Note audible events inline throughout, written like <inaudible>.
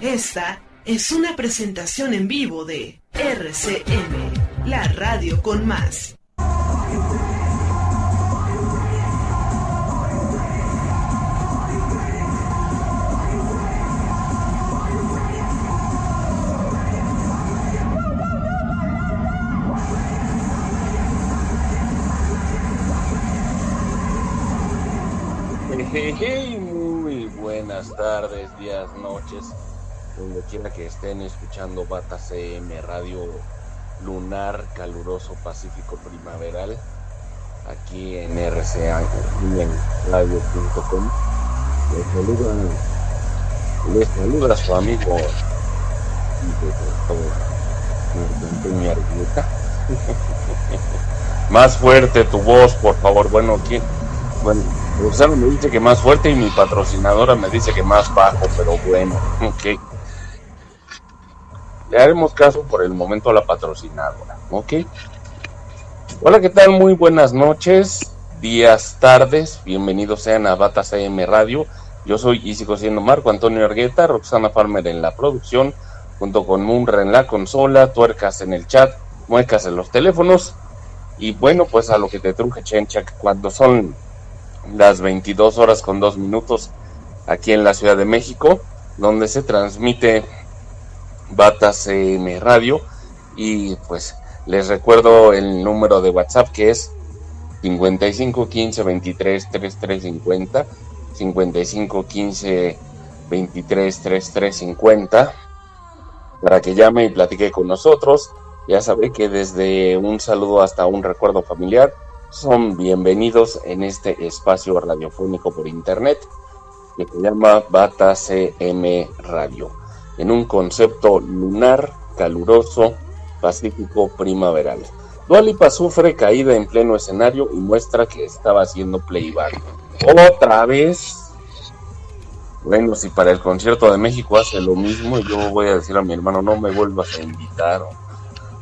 Esta es una presentación en vivo de RCM, la radio con más. <laughs> muy buenas tardes, días, noches, donde quiera que estén escuchando Bata CM Radio Lunar Caluroso Pacífico Primaveral, aquí en RCA, en radio.com. Les saluda, les saluda su amigo Antonio Argueta. <laughs> Más fuerte tu voz, por favor. Bueno, ¿quién? Bueno, Rosano me dice que más fuerte y mi patrocinadora me dice que más bajo, pero bueno, <laughs> ok. Le haremos caso por el momento a la patrocinadora, ok. Hola, ¿qué tal? Muy buenas noches, días, tardes. Bienvenidos sean a Bata CM Radio. Yo soy y sigo siendo Marco Antonio Argueta, Roxana Farmer en la producción, junto con Munra en la consola, tuercas en el chat, muecas en los teléfonos. Y bueno, pues a lo que te truje, Chencha, cuando son las 22 horas con 2 minutos aquí en la Ciudad de México, donde se transmite Bata CM Radio. Y pues les recuerdo el número de WhatsApp que es 55 15 23 33 50, 55 15 23 33 50, para que llame y platique con nosotros. Ya sabré que desde un saludo hasta un recuerdo familiar son bienvenidos en este espacio radiofónico por internet que se llama Bata CM Radio, en un concepto lunar, caluroso, pacífico, primaveral. Dualipa sufre caída en pleno escenario y muestra que estaba haciendo playback. Otra vez. Bueno, si para el concierto de México hace lo mismo, yo voy a decir a mi hermano, no me vuelvas a invitar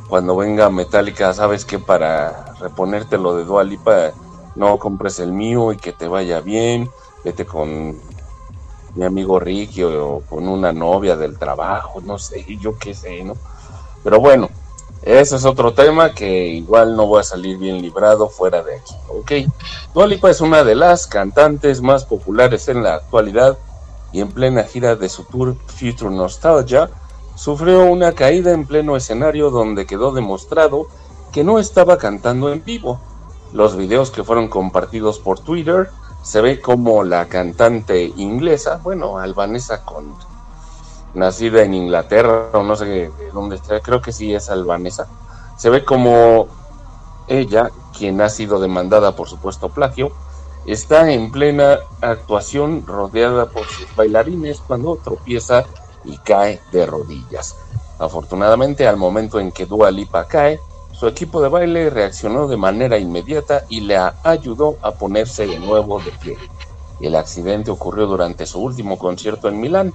cuando venga Metallica, sabes que para reponerte lo de Dualipa, no compres el mío y que te vaya bien, vete con mi amigo Ricky o con una novia del trabajo, no sé, <laughs> yo qué sé, ¿no? Pero bueno, ese es otro tema que igual no voy a salir bien librado fuera de aquí, ¿ok? Dualipa es una de las cantantes más populares en la actualidad y en plena gira de su tour Future Nostalgia, sufrió una caída en pleno escenario donde quedó demostrado que no estaba cantando en vivo. Los videos que fueron compartidos por Twitter se ve como la cantante inglesa, bueno, albanesa con nacida en Inglaterra o no sé dónde está, creo que sí es albanesa. Se ve como ella, quien ha sido demandada por supuesto plagio, está en plena actuación rodeada por sus bailarines cuando tropieza y cae de rodillas. Afortunadamente, al momento en que Dua Lipa cae, su equipo de baile reaccionó de manera inmediata y le ayudó a ponerse de nuevo de pie. El accidente ocurrió durante su último concierto en Milán,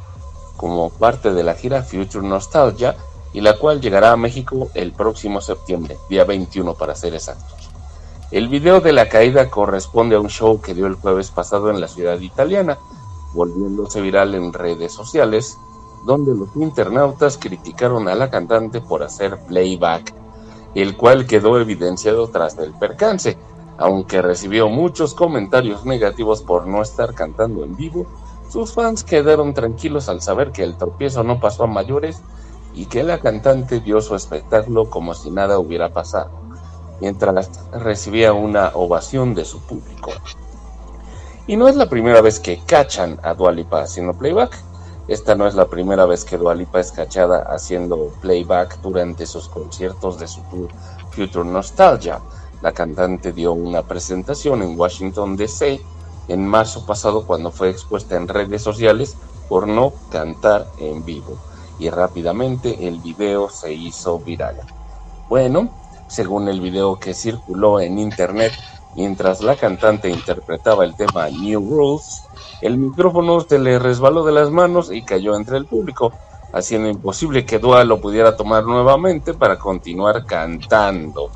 como parte de la gira Future Nostalgia, y la cual llegará a México el próximo septiembre, día 21 para ser exactos. El video de la caída corresponde a un show que dio el jueves pasado en la ciudad italiana, volviéndose viral en redes sociales donde los internautas criticaron a la cantante por hacer playback, el cual quedó evidenciado tras el percance. Aunque recibió muchos comentarios negativos por no estar cantando en vivo, sus fans quedaron tranquilos al saber que el tropiezo no pasó a mayores y que la cantante dio su espectáculo como si nada hubiera pasado, mientras recibía una ovación de su público. Y no es la primera vez que cachan a Dualipa haciendo playback. Esta no es la primera vez que Dualipa es cachada haciendo playback durante sus conciertos de su tour Future Nostalgia. La cantante dio una presentación en Washington DC en marzo pasado cuando fue expuesta en redes sociales por no cantar en vivo. y rápidamente el video se hizo viral. Bueno, según el video que circuló en internet mientras la cantante interpretaba el tema New Rules, el micrófono se le resbaló de las manos y cayó entre el público, haciendo imposible que Dua lo pudiera tomar nuevamente para continuar cantando.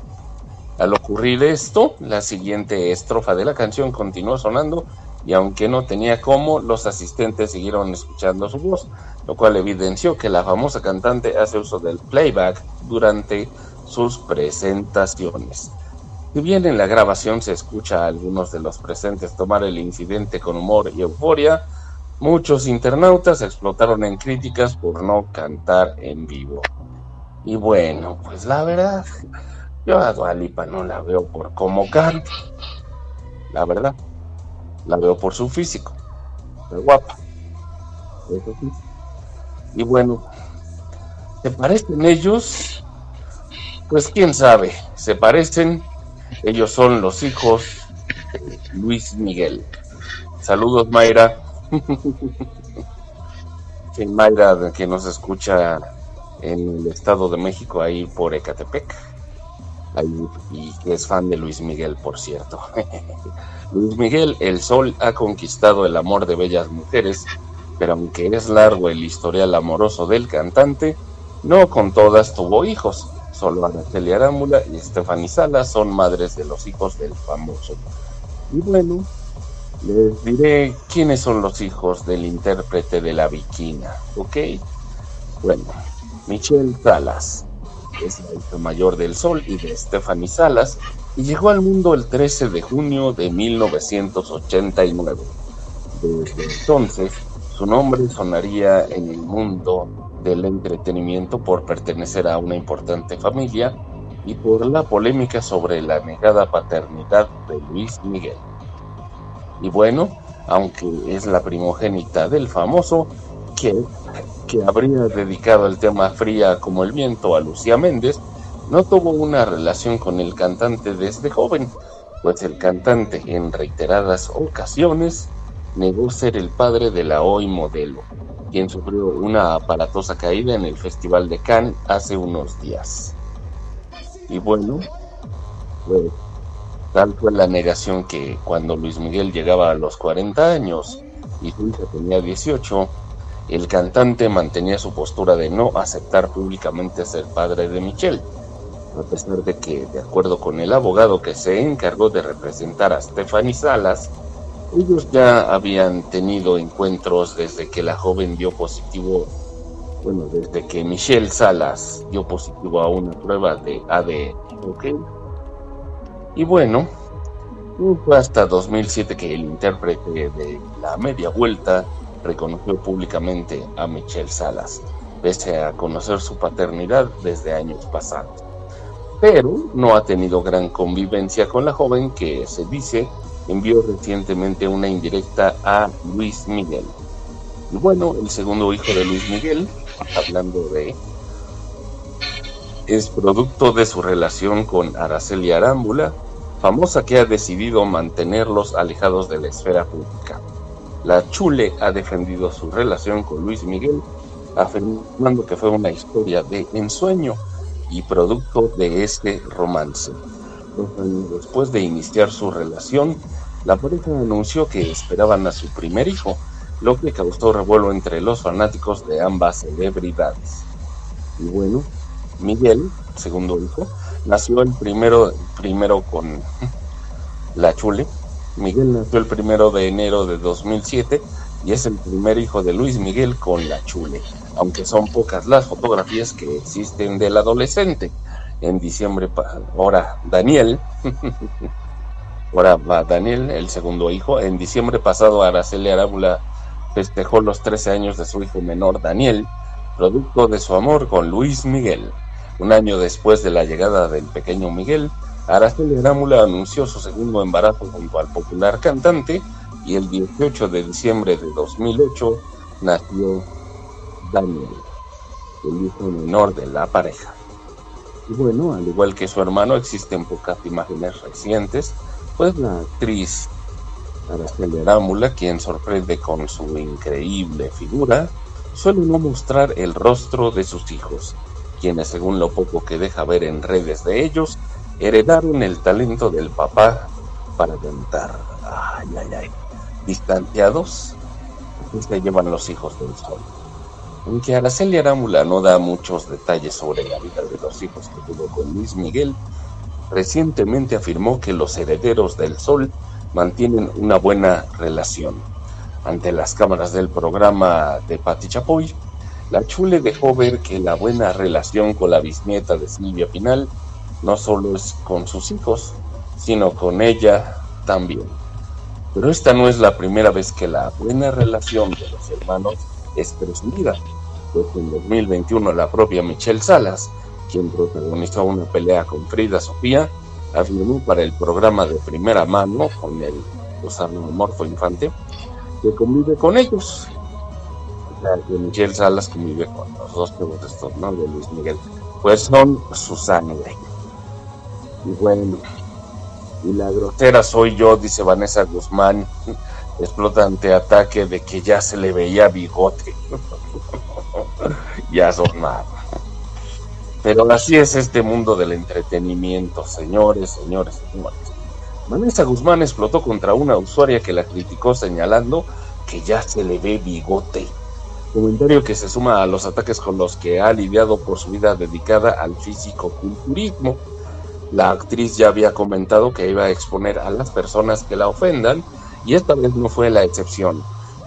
Al ocurrir esto, la siguiente estrofa de la canción continuó sonando y aunque no tenía cómo, los asistentes siguieron escuchando su voz, lo cual evidenció que la famosa cantante hace uso del playback durante sus presentaciones. Si bien en la grabación se escucha a algunos de los presentes tomar el incidente con humor y euforia, muchos internautas explotaron en críticas por no cantar en vivo. Y bueno, pues la verdad, yo a Dualipa no la veo por cómo canta. La verdad la veo por su físico. Es guapa. Y bueno, ¿se parecen ellos? Pues quién sabe, se parecen. Ellos son los hijos de Luis Miguel. Saludos, Mayra. <laughs> Mayra que nos escucha en el Estado de México, ahí por Ecatepec. y que es fan de Luis Miguel, por cierto. <laughs> Luis Miguel, el sol ha conquistado el amor de bellas mujeres, pero aunque es largo el historial amoroso del cantante, no con todas tuvo hijos. Solo Araceli Arámbula y Stephanie Salas son madres de los hijos del famoso. Y bueno, les diré quiénes son los hijos del intérprete de la viquina, ¿ok? Bueno, Michelle Salas es la hija mayor del Sol y de Stephanie Salas, y llegó al mundo el 13 de junio de 1989. Desde entonces, su nombre sonaría en el mundo del entretenimiento por pertenecer a una importante familia y por la polémica sobre la negada paternidad de Luis Miguel. Y bueno, aunque es la primogénita del famoso, que, que habría dedicado el tema Fría como el viento a Lucía Méndez, no tuvo una relación con el cantante desde joven, pues el cantante en reiteradas ocasiones negó ser el padre de la hoy modelo, quien sufrió una aparatosa caída en el Festival de Cannes hace unos días. Y bueno, pues, tal fue la negación que cuando Luis Miguel llegaba a los 40 años y su tenía 18, el cantante mantenía su postura de no aceptar públicamente ser padre de Michelle a pesar de que, de acuerdo con el abogado que se encargó de representar a Stephanie Salas, ellos ya habían tenido encuentros desde que la joven dio positivo, bueno, desde que Michelle Salas dio positivo a una prueba de ADN. Y bueno, fue hasta 2007 que el intérprete de La Media Vuelta reconoció públicamente a Michelle Salas, pese a conocer su paternidad desde años pasados pero no ha tenido gran convivencia con la joven que se dice envió recientemente una indirecta a Luis Miguel. Y bueno, el segundo hijo de Luis Miguel, hablando de es producto de su relación con Araceli Arámbula, famosa que ha decidido mantenerlos alejados de la esfera pública. La Chule ha defendido su relación con Luis Miguel, afirmando que fue una historia de ensueño y producto de este romance. Después de iniciar su relación, la pareja anunció que esperaban a su primer hijo, lo que causó revuelo entre los fanáticos de ambas celebridades. Y bueno, Miguel, segundo hijo, nació el primero, primero con <laughs> la Chule. Miguel nació el primero de enero de 2007 y es el primer hijo de Luis Miguel con la Chule aunque son pocas las fotografías que existen del adolescente. En diciembre, ahora Daniel, <laughs> ahora va Daniel, el segundo hijo. En diciembre pasado, Araceli Arábula festejó los 13 años de su hijo menor Daniel, producto de su amor con Luis Miguel. Un año después de la llegada del pequeño Miguel, Araceli Arámbula anunció su segundo embarazo junto al popular cantante y el 18 de diciembre de 2008 nació Daniel, el hijo menor de la pareja. Y bueno, al igual que su hermano, existen pocas imágenes recientes, pues la actriz Araceli Arámbula, quien sorprende con su increíble figura, suelen no mostrar el rostro de sus hijos, quienes según lo poco que deja ver en redes de ellos, heredaron el talento del papá para cantar. Ay, ay, ay. Distanciados, se llevan los hijos del sol. Aunque Araceli Arámbula no da muchos detalles sobre la vida de los hijos que tuvo con Luis Miguel, recientemente afirmó que los herederos del sol mantienen una buena relación. Ante las cámaras del programa de Pati Chapoy, la Chule dejó ver que la buena relación con la bisnieta de Silvia Pinal no solo es con sus hijos, sino con ella también. Pero esta no es la primera vez que la buena relación de los hermanos es presumida, pues en 2021 la propia Michelle Salas, quien protagonizó una pelea con Frida Sofía, afirmó para el programa de primera mano con el Gusano Morfo Infante que convive con ellos. O sea, que Michelle Salas convive con los dos estos, ¿no? De Luis Miguel. Pues son su sangre. Y bueno, y la grosera soy yo, dice Vanessa Guzmán. <laughs> Explota ante ataque de que ya se le veía bigote. <laughs> ya son nada. Pero así es este mundo del entretenimiento, señores, señores, señores. Vanessa Guzmán explotó contra una usuaria que la criticó señalando que ya se le ve bigote. Comentario que se suma a los ataques con los que ha lidiado por su vida dedicada al físico-culturismo. La actriz ya había comentado que iba a exponer a las personas que la ofendan y esta vez no fue la excepción.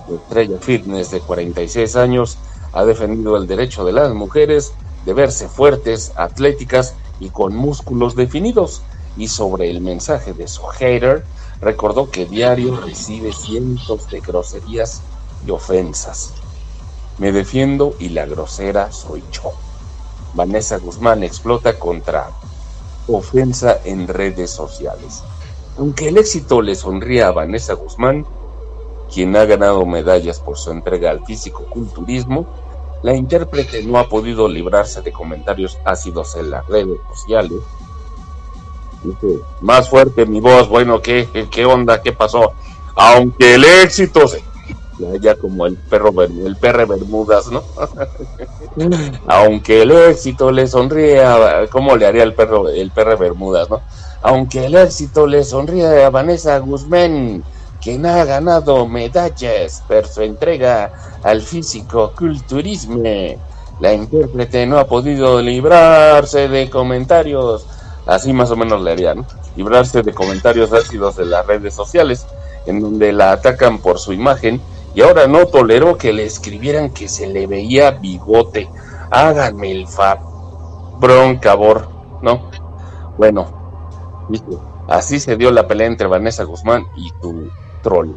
estrella fitness de 46 años ha defendido el derecho de las mujeres de verse fuertes, atléticas y con músculos definidos. Y sobre el mensaje de su hater, recordó que diario recibe cientos de groserías y ofensas. Me defiendo y la grosera soy yo. Vanessa Guzmán explota contra ofensa en redes sociales. Aunque el éxito le sonría a Vanessa Guzmán, quien ha ganado medallas por su entrega al físico-culturismo, la intérprete no ha podido librarse de comentarios ácidos en las redes sociales. Dice, más fuerte mi voz, bueno, ¿qué, qué, onda? ¿Qué pasó? Aunque el éxito se... Ya como el perro el perro Bermudas, ¿no? <laughs> Aunque el éxito le sonríe, ¿cómo le haría el perro el perro Bermudas, no? Aunque el éxito le sonríe a Vanessa Guzmán, quien ha ganado medallas por su entrega al físico-culturismo. La intérprete no ha podido librarse de comentarios, así más o menos le harían, librarse de comentarios ácidos de las redes sociales, en donde la atacan por su imagen, y ahora no toleró que le escribieran que se le veía bigote. Háganme el fab. Bronca, ¿no? Bueno, así se dio la pelea entre Vanessa Guzmán y tu troll.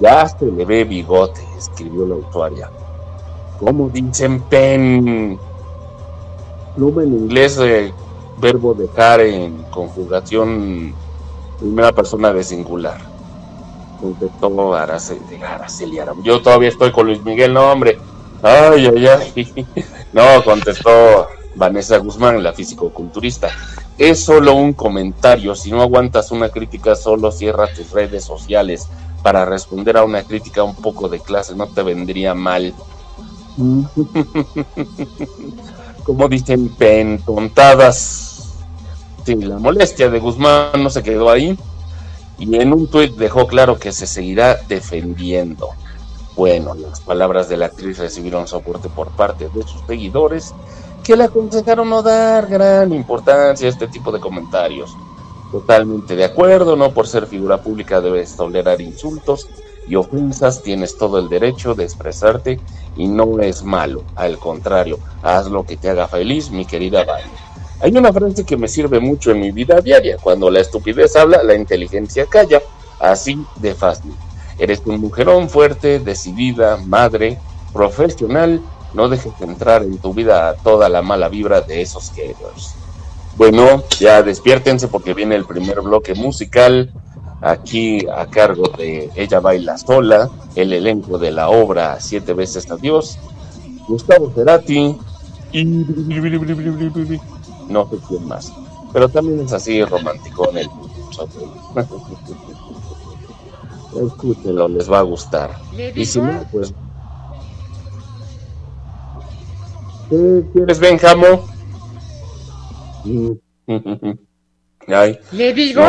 Ya se le ve bigote, escribió la usuaria. ¿Cómo dicen pen? Pluma en inglés, eh, verbo dejar en conjugación primera persona de singular. Contestó Araceli, Araceli Yo todavía estoy con Luis Miguel, no, hombre. Ay, ay, ay. <laughs> No, contestó Vanessa Guzmán, la físico-culturista. Es solo un comentario. Si no aguantas una crítica, solo cierra tus redes sociales para responder a una crítica un poco de clase. No te vendría mal. <laughs> Como dicen, pentontadas. Sí, la molestia de Guzmán no se quedó ahí. Y en un tuit dejó claro que se seguirá defendiendo. Bueno, las palabras de la actriz recibieron soporte por parte de sus seguidores que le aconsejaron no dar gran importancia a este tipo de comentarios. Totalmente de acuerdo, no por ser figura pública debes tolerar insultos y ofensas, tienes todo el derecho de expresarte y no es malo, al contrario, haz lo que te haga feliz, mi querida Vale. Hay una frase que me sirve mucho en mi vida diaria, cuando la estupidez habla, la inteligencia calla, así de fácil. Eres un mujerón fuerte, decidida, madre, profesional no dejes entrar en tu vida toda la mala vibra de esos haters. Bueno, ya despiértense porque viene el primer bloque musical aquí a cargo de Ella Baila Sola, el elenco de la obra Siete veces a Dios, Gustavo Cerati y no sé quién más. Pero también es así romántico en el <laughs> Escúchenlo, les va a gustar. Y si no, pues ¿Qué quieres, Benjamo? Ay. ¿Le digo?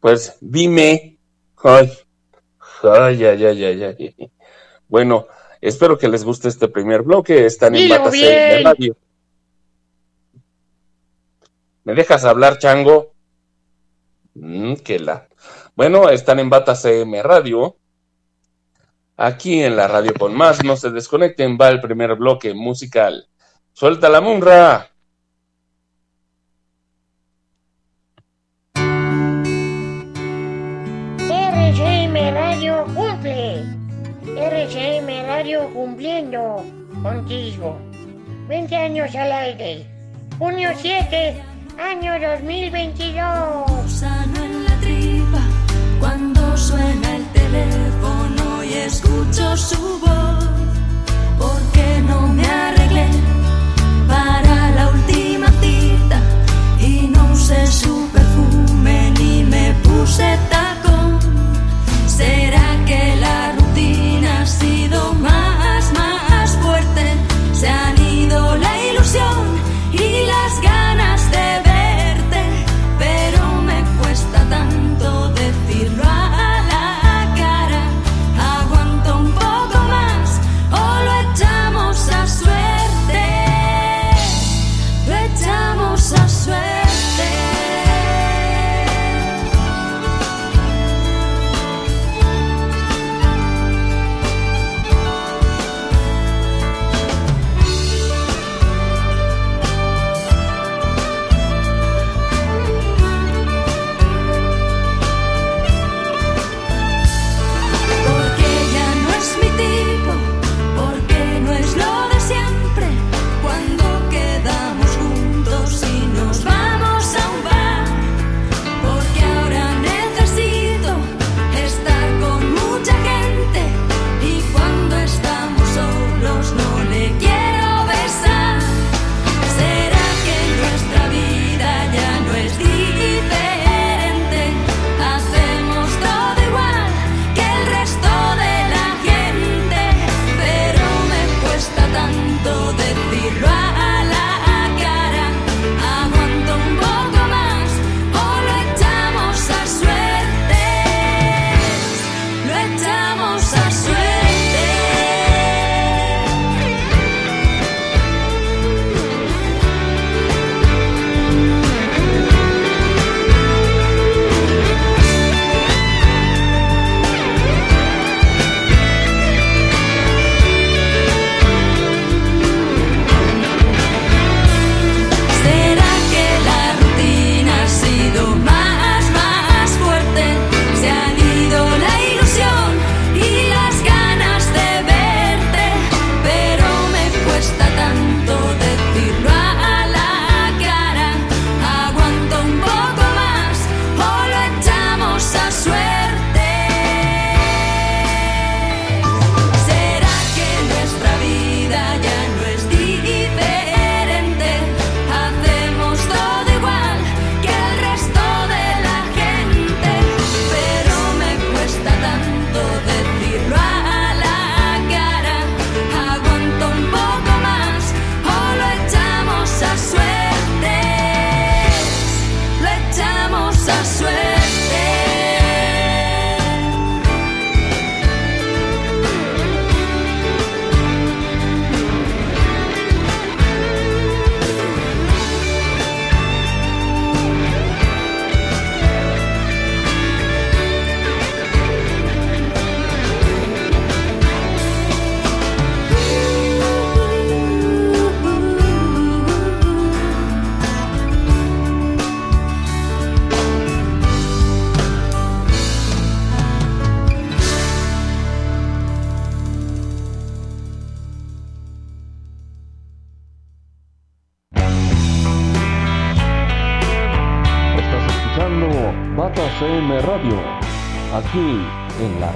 Pues dime. Ay. Ay, ay, ay, ay, ay. Bueno, espero que les guste este primer bloque. Están en Batas de Radio. ¿Me dejas hablar, chango? Mm, que la. Bueno, están en Bata CM Radio. Aquí en la radio con más, no se desconecten, va el primer bloque musical. Suelta la munra. RCM Radio cumple. RCM Radio cumpliendo contigo. 20 años al aire. Junio 7, año 2022. Sano en la tripa cuando suena escucho su voz. Porque no me arreglé para la última cita y no usé su perfume ni me puse tacón. ¿Será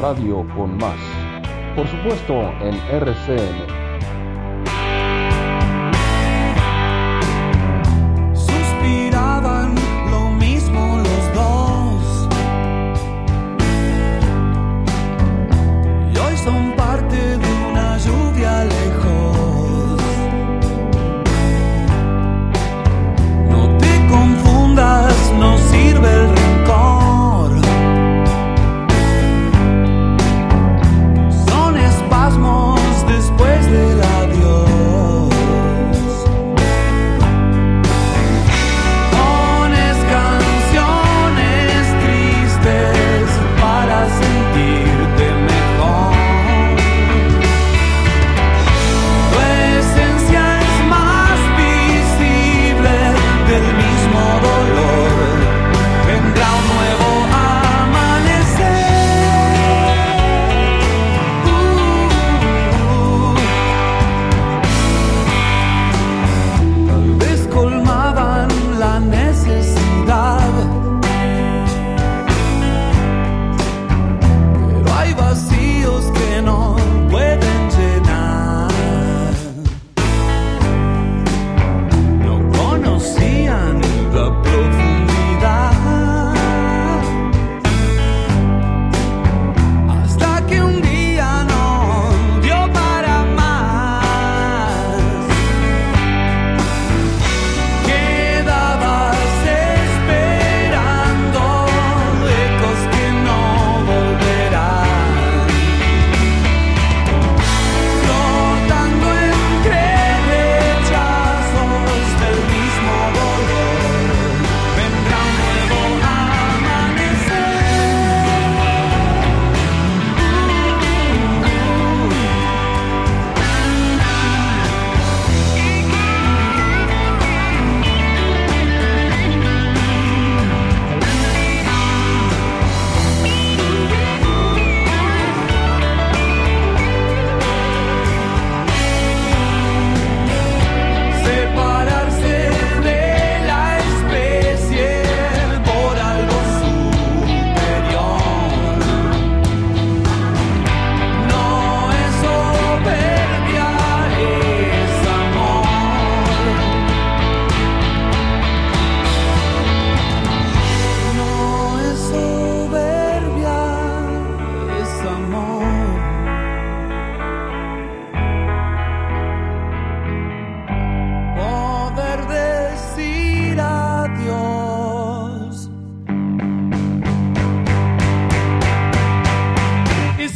radio con más. Por supuesto en RCN.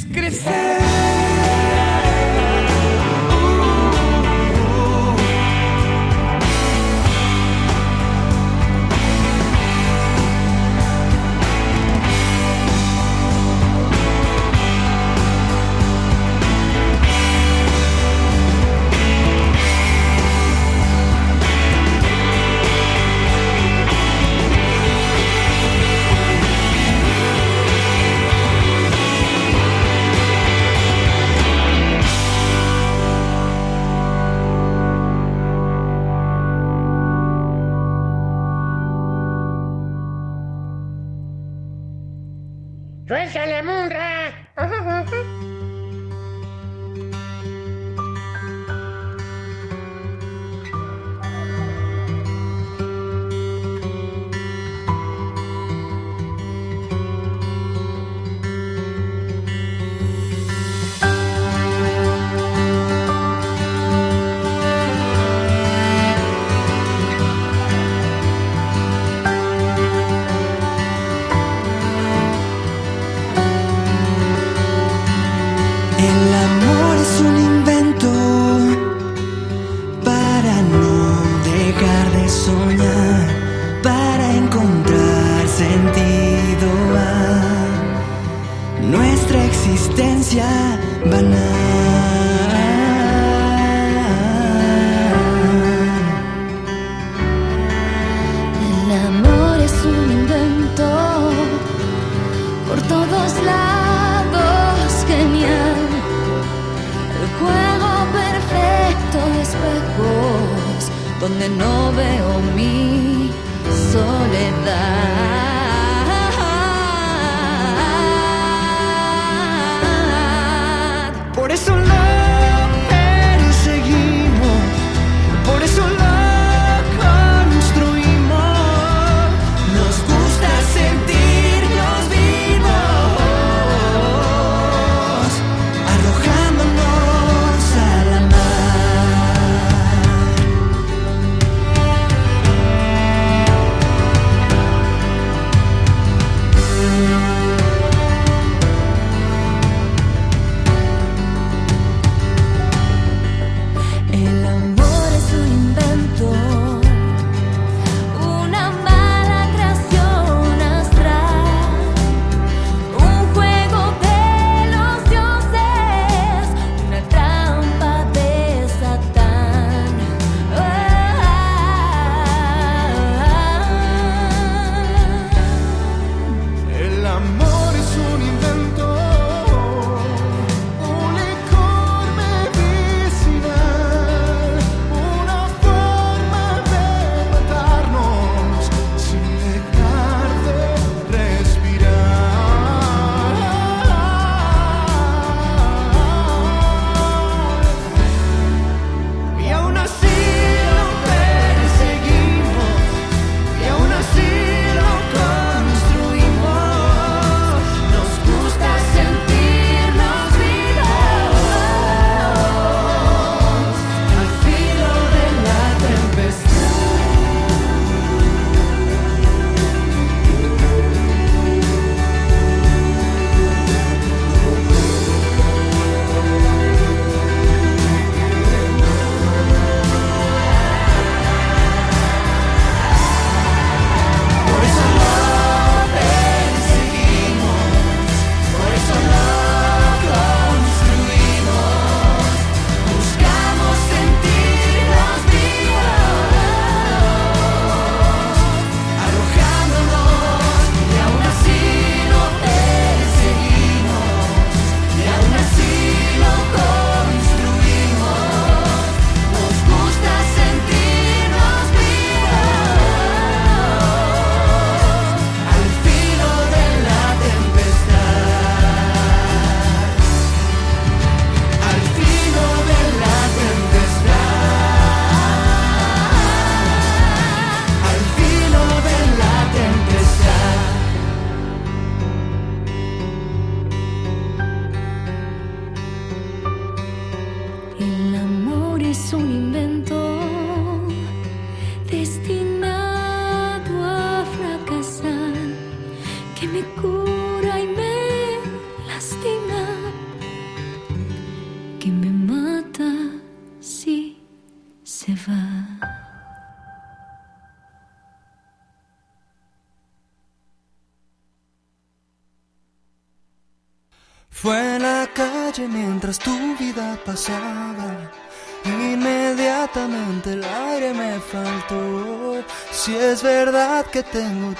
Crecer.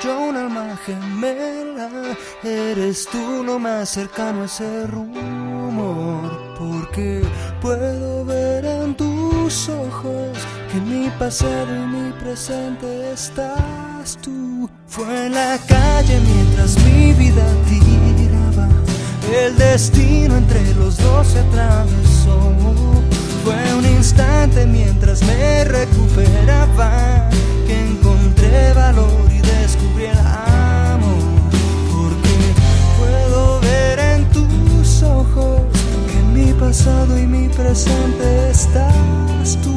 Yo un alma gemela, eres tú lo más cercano a ese rumor. Porque puedo ver en tus ojos que mi pasado y mi presente estás tú. Fue en la calle mientras mi vida tiraba. El destino entre los dos se atravesó. Fue un instante mientras me recuperaba que encontré valor y descubrí ojos que en mi pasado y mi presente estás tú.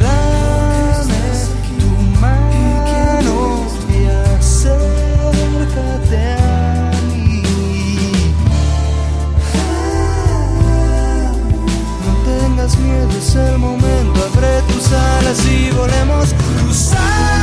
Dame tu mano y acércate a mí. No tengas miedo, es el momento. Abre tus alas y volemos cruzando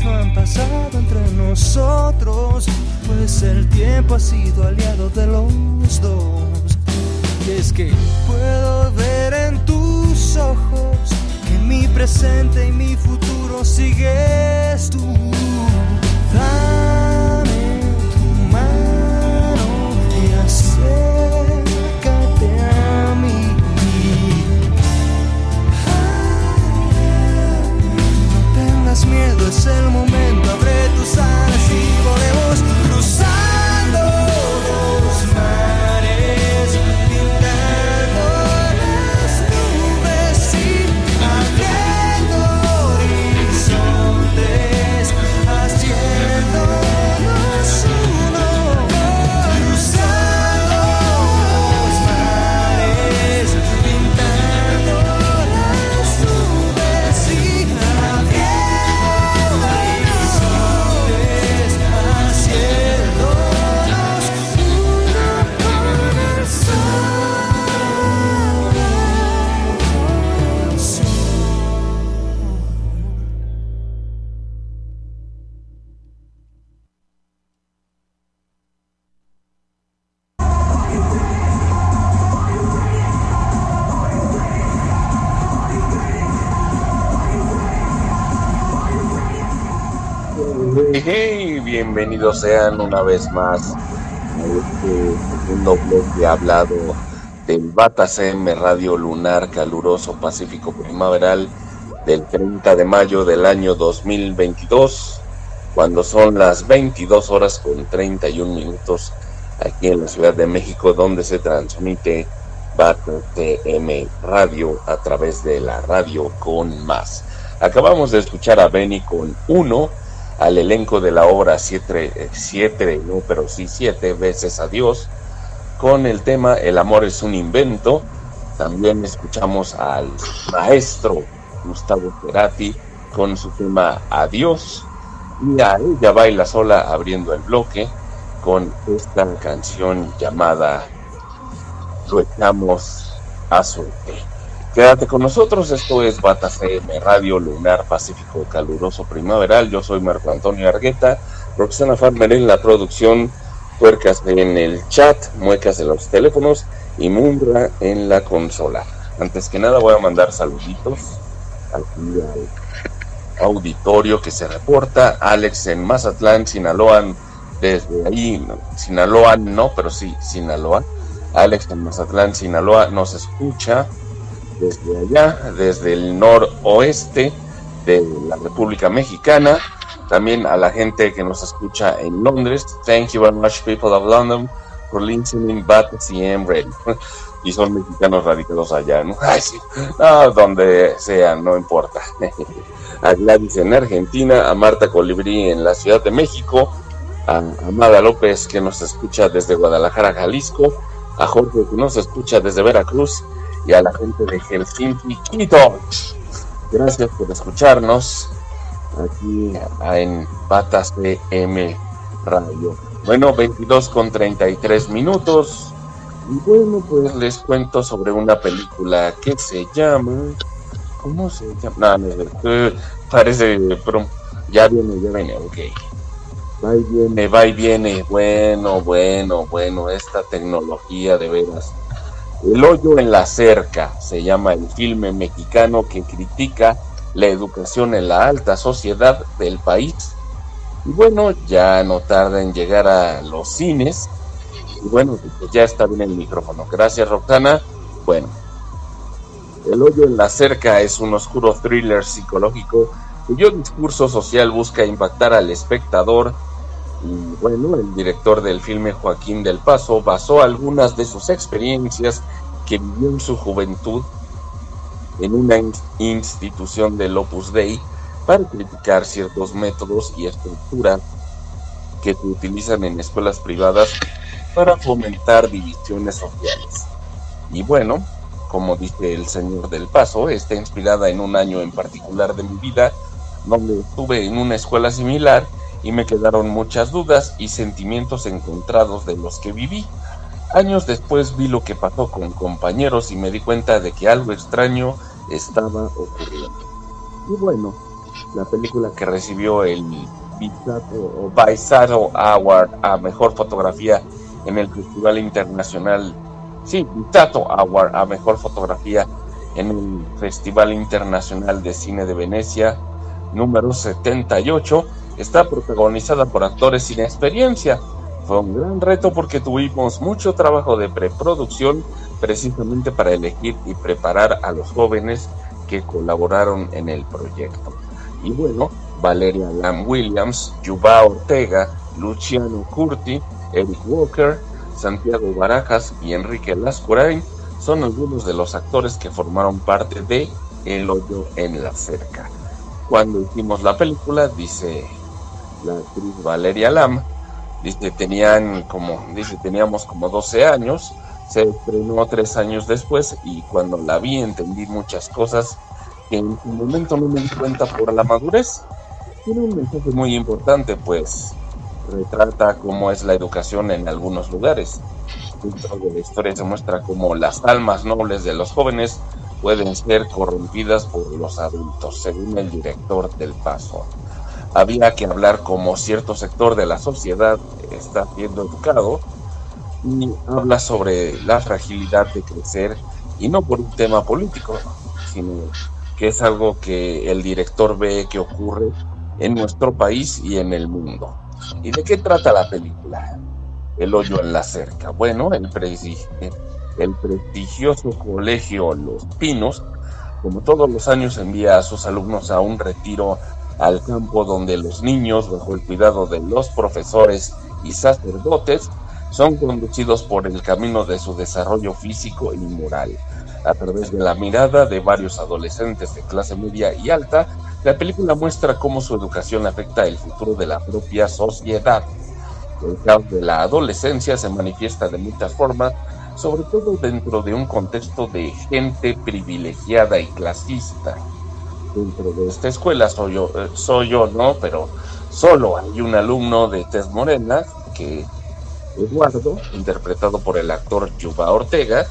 no han pasado entre nosotros, pues el tiempo ha sido aliado de los dos. Y es que puedo ver en tus ojos que mi presente y mi futuro sigues tú. Bienvenidos sean una vez más a este segundo bloque hablado del Bata CM Radio Lunar Caluroso Pacífico Primaveral del 30 de mayo del año 2022, cuando son las 22 horas con 31 minutos aquí en la Ciudad de México, donde se transmite Bata CM Radio a través de la radio con más. Acabamos de escuchar a Benny con uno al elenco de la obra siete, eh, siete, no, pero sí siete veces a Dios, con el tema El amor es un invento. También escuchamos al maestro Gustavo Cerati con su tema Adiós. Y a ella baila sola abriendo el bloque con esta canción llamada Lo echamos a suerte. Quédate con nosotros, esto es Bata CM Radio Lunar Pacífico Caluroso Primaveral. Yo soy Marco Antonio Argueta, Roxana Farmer en la producción, Tuercas en el chat, Muecas en los teléfonos y Mumbra en la consola. Antes que nada voy a mandar saluditos al auditorio que se reporta. Alex en Mazatlán, Sinaloa, desde ahí, Sinaloa no, pero sí, Sinaloa. Alex en Mazatlán, Sinaloa, nos escucha desde allá, desde el noroeste de la República Mexicana. También a la gente que nos escucha en Londres. Thank you very much, people of London, for listening, but CM ready. <laughs> y son mexicanos radicados allá, ¿no? <laughs> Ay, sí. Donde sean, no importa. <laughs> a Gladys en Argentina, a Marta Colibrí en la Ciudad de México, a Amada López que nos escucha desde Guadalajara, Jalisco, a Jorge que nos escucha desde Veracruz y a la gente de Helsinki, Quito. Gracias por escucharnos aquí en Patas M Radio. Bueno, 22 con 33 minutos. Y bueno, pues les cuento sobre una película que se llama. ¿Cómo se llama? No, no, parece. ya viene, ya viene, ok. Va y viene, va y viene. Bueno, bueno, bueno, esta tecnología de veras. El hoyo en la cerca se llama el filme mexicano que critica la educación en la alta sociedad del país. Y bueno, ya no tarda en llegar a los cines y bueno, pues ya está bien el micrófono. Gracias, Roxana. Bueno, El hoyo en la cerca es un oscuro thriller psicológico cuyo discurso social busca impactar al espectador. Bueno, el director del filme Joaquín del Paso basó algunas de sus experiencias que vivió en su juventud en una institución del Opus Dei para criticar ciertos métodos y estructuras que se utilizan en escuelas privadas para fomentar divisiones sociales. Y bueno, como dice el señor del Paso, está inspirada en un año en particular de mi vida, donde estuve en una escuela similar y me quedaron muchas dudas y sentimientos encontrados de los que viví. Años después vi lo que pasó con compañeros y me di cuenta de que algo extraño estaba ocurriendo. Y bueno, la película que recibió el Bisato Award a Mejor Fotografía en el Festival Internacional, sí, Tato Award a Mejor Fotografía en el Festival Internacional de Cine de Venecia, número 78, está protagonizada por actores sin experiencia. Fue un gran reto porque tuvimos mucho trabajo de preproducción precisamente para elegir y preparar a los jóvenes que colaboraron en el proyecto. Y bueno, Valeria Lam Williams, Yuba Ortega, Luciano Curti, Eric Walker, Santiago Barajas y Enrique Lascurain son algunos de los actores que formaron parte de El hoyo en la cerca. Cuando hicimos la película, dice la actriz Valeria Lam, dice tenían como dice teníamos como 12 años, se estrenó tres años después y cuando la vi entendí muchas cosas que en su momento no me di cuenta por la madurez. Tiene un mensaje muy importante, pues retrata cómo es la educación en algunos lugares. Dentro de la historia se muestra cómo las almas nobles de los jóvenes pueden ser corrompidas por los adultos, según el director del paso. Había que hablar como cierto sector de la sociedad está siendo educado y habla sobre la fragilidad de crecer y no por un tema político, sino que es algo que el director ve que ocurre en nuestro país y en el mundo. ¿Y de qué trata la película? El hoyo en la cerca. Bueno, el, el prestigioso colegio Los Pinos, como todos los años, envía a sus alumnos a un retiro al campo donde los niños, bajo el cuidado de los profesores y sacerdotes, son conducidos por el camino de su desarrollo físico y moral. A través de la mirada de varios adolescentes de clase media y alta, la película muestra cómo su educación afecta el futuro de la propia sociedad. El caos de la adolescencia se manifiesta de muchas formas, sobre todo dentro de un contexto de gente privilegiada y clasista. Dentro de esta escuela soy yo, eh, soy yo no, pero solo hay un alumno de tez morena, que Eduardo, interpretado por el actor Yuba Ortega,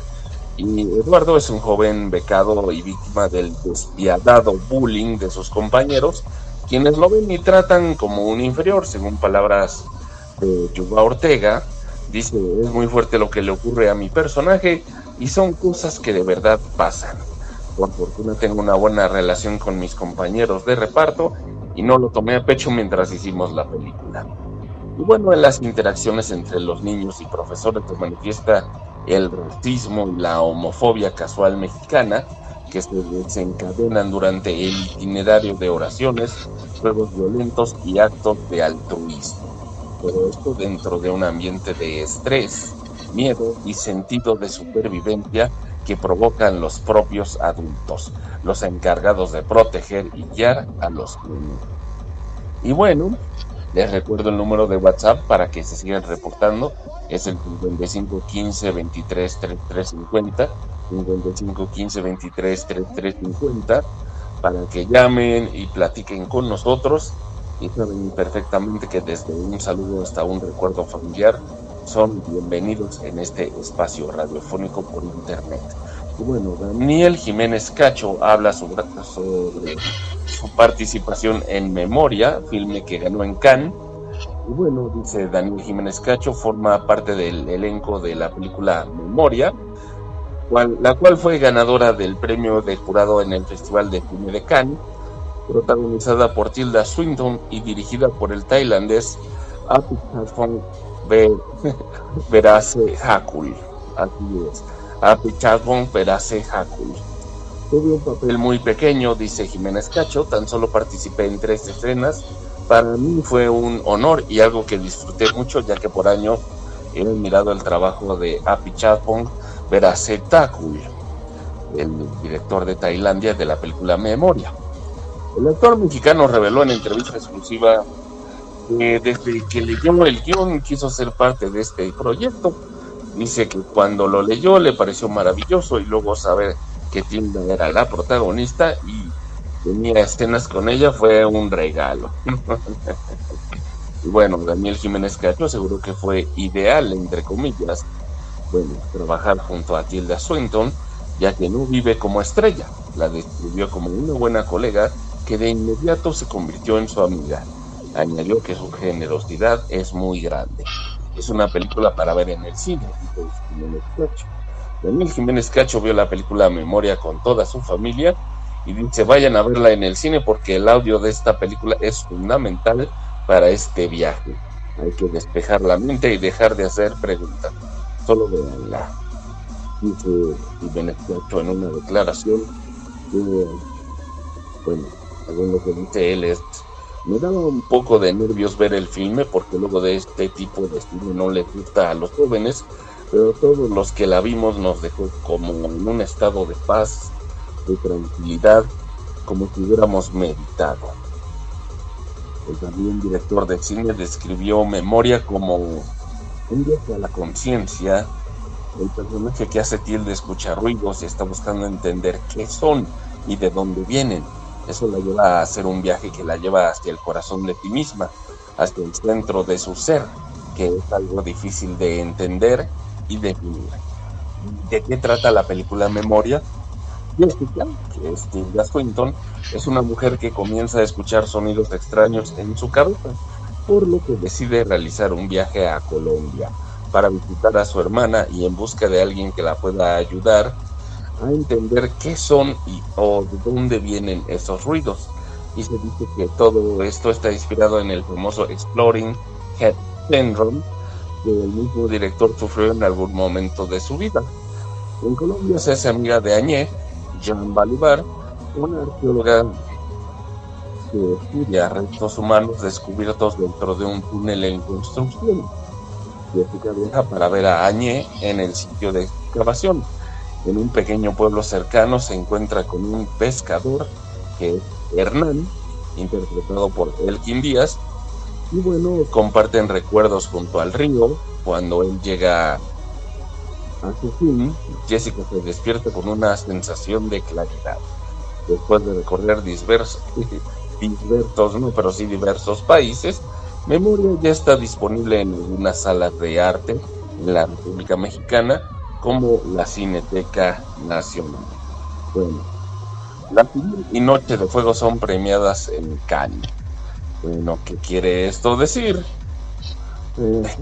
y Eduardo es un joven becado y víctima del despiadado bullying de sus compañeros, quienes lo ven y tratan como un inferior, según palabras de Yuba Ortega. Dice, es muy fuerte lo que le ocurre a mi personaje y son cosas que de verdad pasan. Por fortuna tengo una buena relación con mis compañeros de reparto y no lo tomé a pecho mientras hicimos la película. Y bueno, en las interacciones entre los niños y profesores se manifiesta el racismo y la homofobia casual mexicana que se desencadenan durante el itinerario de oraciones, juegos violentos y actos de altruismo. Todo esto dentro de un ambiente de estrés miedo y sentido de supervivencia que provocan los propios adultos, los encargados de proteger y guiar a los niños. Y bueno, les recuerdo el número de WhatsApp para que se sigan reportando. Es el 55 15 23 33 50. 55 15 23 33 50. Para que llamen y platiquen con nosotros. Y saben perfectamente que desde un saludo hasta un recuerdo familiar son bienvenidos en este espacio radiofónico por internet. Bueno, Daniel Jiménez Cacho habla sobre, su participación en Memoria, filme que ganó en Cannes. Y bueno, dice Daniel Jiménez Cacho, forma parte del elenco de la película Memoria, la cual fue ganadora del premio de jurado en el Festival de Cine de Cannes, protagonizada por Tilda Swinton y dirigida por el tailandés Apichatpong Verase Hakul. Así es, Apichatpong Verase Hakul. Tuve un papel muy pequeño, dice Jiménez Cacho, tan solo participé en tres escenas. Para mí fue un honor y algo que disfruté mucho, ya que por años he mirado el trabajo de Apichatpong Verasetakul, el director de Tailandia de la película Memoria. El actor mexicano reveló en entrevista exclusiva que desde que leyó el guion quiso ser parte de este proyecto. Dice que cuando lo leyó le pareció maravilloso y luego saber que Tilda era la protagonista y tenía escenas con ella fue un regalo. <laughs> y bueno, Daniel Jiménez Cacho aseguró que fue ideal, entre comillas, bueno, trabajar junto a Tilda Swinton, ya que no vive como estrella. La describió como una buena colega que de inmediato se convirtió en su amiga. Añadió que su generosidad es muy grande. Es una película para ver en el cine, dijo Jiménez Cacho. Daniel Jiménez Cacho vio la película Memoria con toda su familia y dice vayan a verla en el cine porque el audio de esta película es fundamental para este viaje. Hay que despejar la mente y dejar de hacer preguntas. Solo veanla. Dice Jiménez Cacho en una declaración bueno, según lo que dice él es me daba un poco de nervios ver el filme porque luego de este tipo de cine no le gusta a los jóvenes, pero todos los que la vimos nos dejó como en un estado de paz, de tranquilidad, como si hubiéramos meditado. El también director de cine describió Memoria como un viaje a la conciencia. El personaje que hace tilde escucha ruidos y está buscando entender qué son y de dónde vienen. Eso la lleva a hacer un viaje que la lleva hacia el corazón de ti misma, hasta el centro de su ser, que es algo difícil de entender y definir. ¿De qué trata la película Memoria? Jessica, que es Tilda Swinton, es una mujer que comienza a escuchar sonidos extraños en su cabeza, por lo que decide realizar un viaje a Colombia para visitar a su hermana y en busca de alguien que la pueda ayudar a entender qué son y o de dónde vienen esos ruidos. Y se dice que todo esto está inspirado en el famoso Exploring Head Syndrome que el mismo director sufrió en algún momento de su vida. En Colombia se hace amiga de Añé, Jean Balibar, una arqueóloga que estudia restos humanos descubiertos dentro de un túnel en construcción. Jessica viaja para ver a Añé en el sitio de excavación. En un pequeño pueblo cercano se encuentra con un pescador que es Hernán, interpretado por Elkin Díaz, y bueno, comparten recuerdos junto al río. Cuando él llega a su fin, Jessica se despierta con una sensación de claridad. Después de recorrer diversos, <laughs> diversos no, pero sí diversos países, Memoria ya está disponible en algunas salas de arte en la República Mexicana, como la Cineteca Nacional. Bueno, La y Noche de Fuego son premiadas en Cannes. Bueno, ¿qué quiere esto decir? <laughs>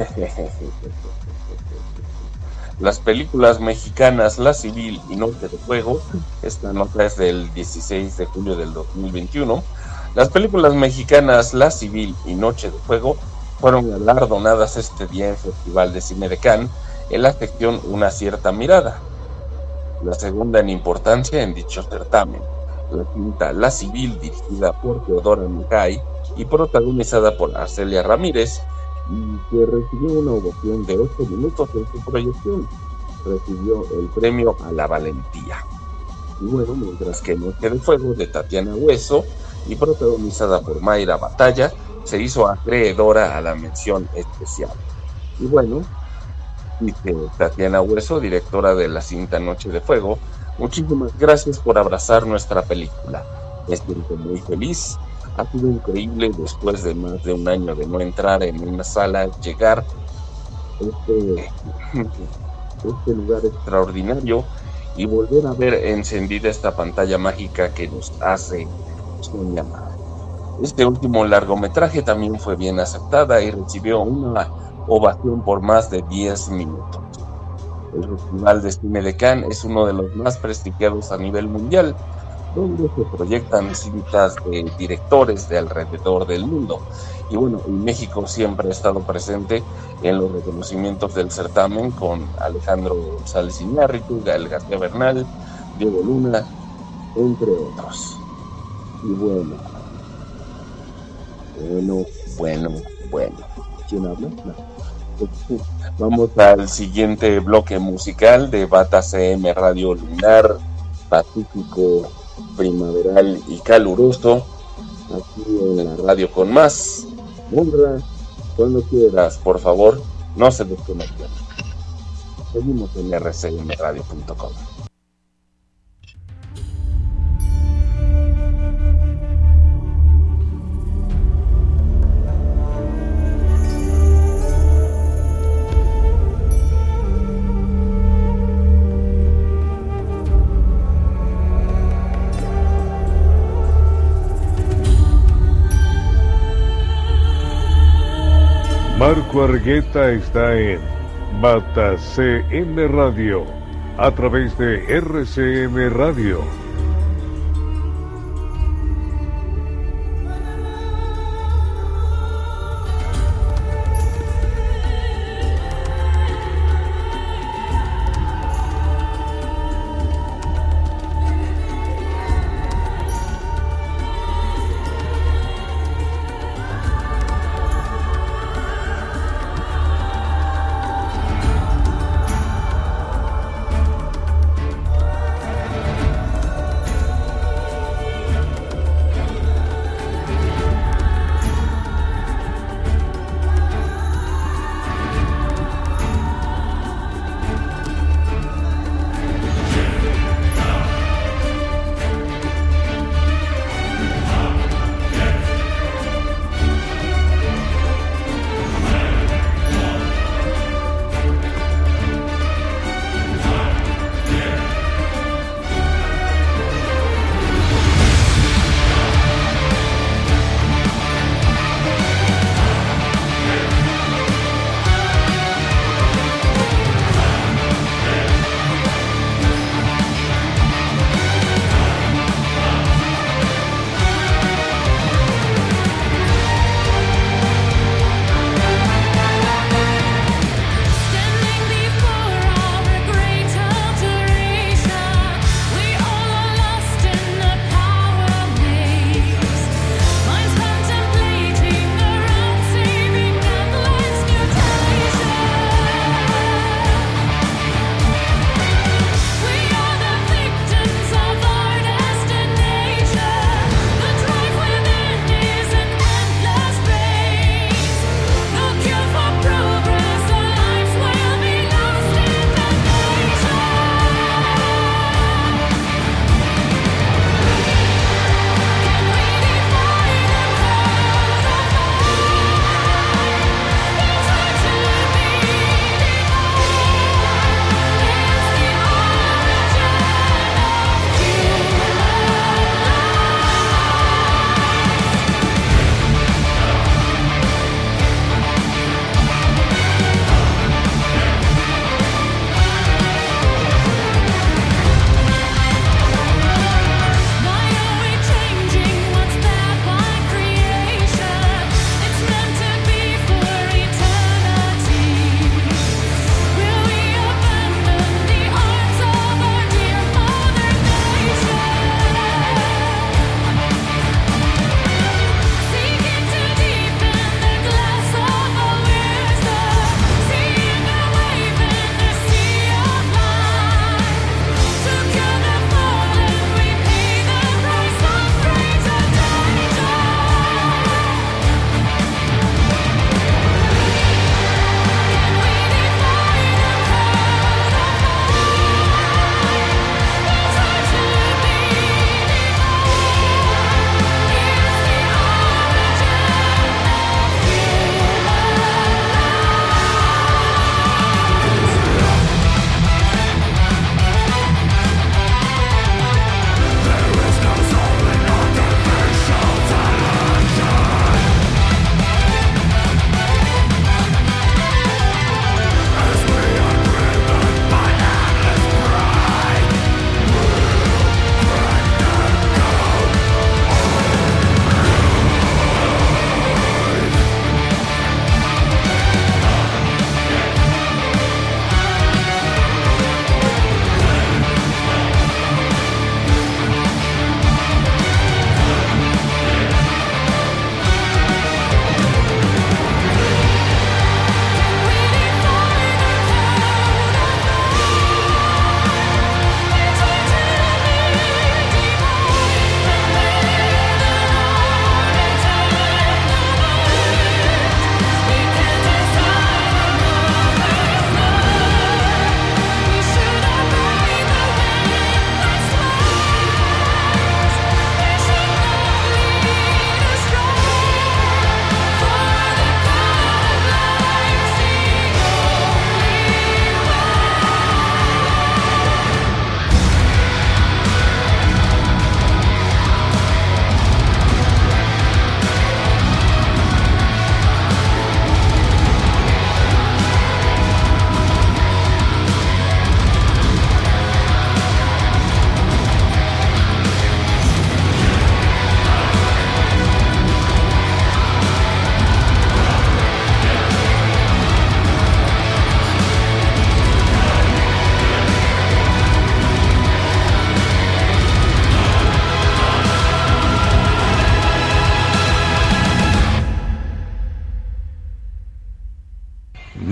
Las películas mexicanas La Civil y Noche de Fuego, esta nota es del 16 de julio del 2021, las películas mexicanas La Civil y Noche de Fuego fueron galardonadas este día en Festival de Cine de Cannes en la sección Una cierta mirada, la segunda en importancia en dicho certamen. La quinta La Civil, dirigida por Teodora Micay y protagonizada por Arcelia Ramírez, que recibió una ovación de 8 minutos en su proyección. Recibió el premio a la valentía. Y bueno, mientras que Noche de Fuego de Tatiana Hueso y protagonizada por Mayra Batalla se hizo acreedora a la mención especial. Y bueno, dice Tatiana Hueso, directora de la cinta Noche de Fuego, muchísimas gracias por abrazar nuestra película. Me siento muy feliz. Ha sido increíble después de más de un año de no entrar en una sala, llegar a este, <laughs> este lugar extraordinario y volver a ver encendida esta pantalla mágica que nos hace soñar. Este último largometraje también fue bien aceptada y recibió una ovación por más de 10 minutos. El Festival de Cine de Cannes es uno de los más prestigiados a nivel mundial, donde se proyectan cintas de directores de alrededor del mundo. Y bueno, México siempre ha estado presente en los reconocimientos del certamen con Alejandro González Iñárritu, Gael García Bernal, Diego Luna, entre otros. Y bueno, bueno, bueno, bueno. ¿Quién habla? <laughs> Vamos al siguiente bloque musical de Bata CM Radio Lunar, Pacífico, Primaveral y Caluroso, aquí en la radio con más. Cuando quieras, por favor, no se desconecten. Seguimos en rcmradio.com. Marco Argueta está en Bata CM Radio a través de RCM Radio.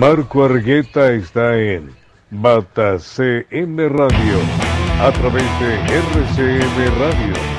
Marco Argueta está en Bata CM Radio a través de RCM Radio.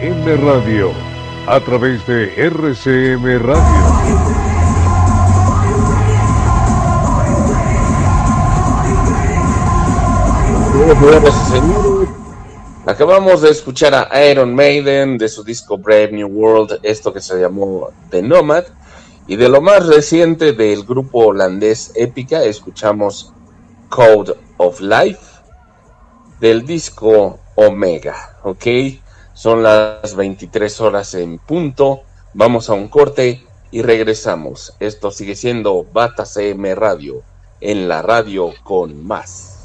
CM Radio a través de RCM Radio. Acabamos de escuchar a Iron Maiden de su disco Brave New World, esto que se llamó The Nomad. Y de lo más reciente del grupo holandés Épica, escuchamos Code of Life del disco Omega. ¿Ok? Son las 23 horas en punto. Vamos a un corte y regresamos. Esto sigue siendo Bata CM Radio, en la radio con más.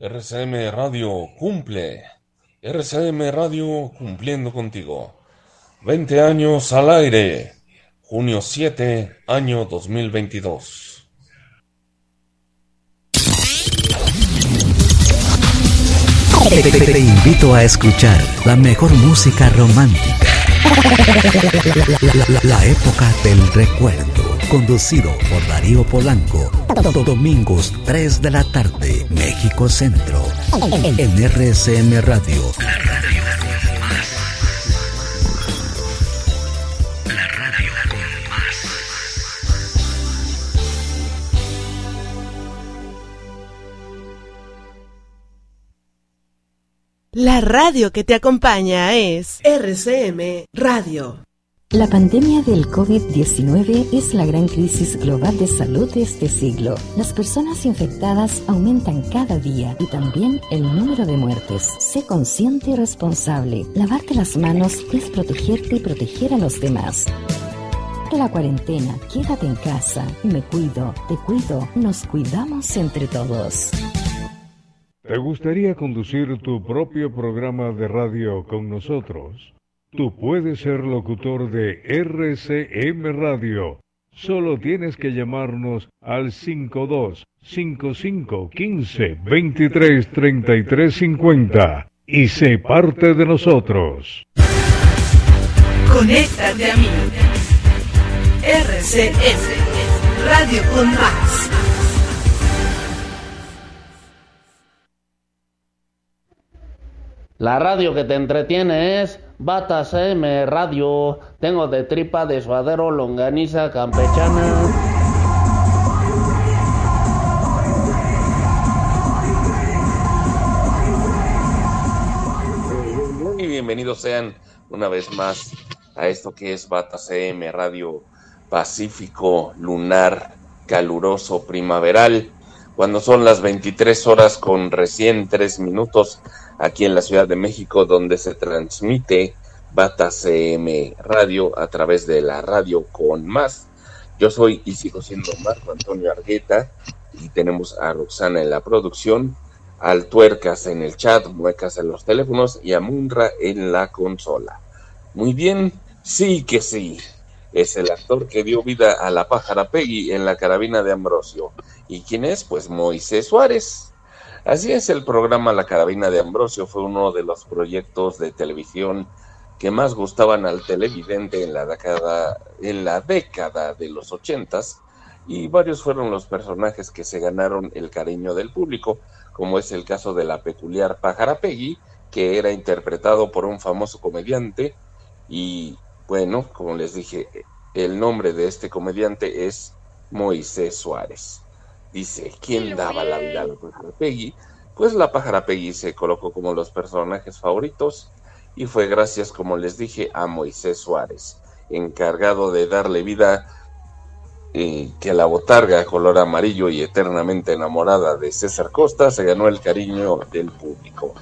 RCM Radio cumple. RCM Radio cumpliendo contigo. 20 años al aire. Junio 7, año 2022. Te invito a escuchar la mejor música romántica <laughs> la, época del recuerdo, conducido por Darío Polanco, domingos 3 de la tarde, México Centro, en RCM Radio. La radio que te acompaña es RCM Radio. La pandemia del COVID-19 es la gran crisis global de salud de este siglo. Las personas infectadas aumentan cada día y también el número de muertes. Sé consciente y responsable. Lavarte las manos es protegerte y proteger a los demás. La cuarentena, quédate en casa. Me cuido, te cuido, nos cuidamos entre todos. ¿Te gustaría conducir tu propio programa de radio con nosotros? Tú puedes ser locutor de RCM Radio. Solo tienes que llamarnos al 52 55 15 23 33 50 y sé parte de nosotros. Conéctate a mí. RCM Radio con más. La radio que te entretiene es Batas M Radio. Tengo de tripa de suadero longaniza campechana. Bienvenidos sean una vez más a esto que es Bata CM Radio Pacífico Lunar Caluroso Primaveral, cuando son las 23 horas con recién 3 minutos aquí en la Ciudad de México, donde se transmite Bata CM Radio a través de la radio con más. Yo soy y sigo siendo Marco Antonio Argueta y tenemos a Roxana en la producción, al Tuercas en el chat, Muecas en los teléfonos y a Munra en la consola. Muy bien, sí que sí. Es el actor que dio vida a la pájara Peggy en la carabina de Ambrosio. ¿Y quién es? Pues Moisés Suárez. Así es, el programa La Carabina de Ambrosio fue uno de los proyectos de televisión que más gustaban al televidente en la década, en la década de los ochentas, y varios fueron los personajes que se ganaron el cariño del público, como es el caso de la peculiar Pájara Peggy, que era interpretado por un famoso comediante, y bueno, como les dije, el nombre de este comediante es Moisés Suárez. Dice, ¿quién daba la vida a la pájara Peggy? Pues la pájara Peggy se colocó como los personajes favoritos y fue gracias, como les dije, a Moisés Suárez, encargado de darle vida eh, que la botarga color amarillo y eternamente enamorada de César Costa se ganó el cariño del público.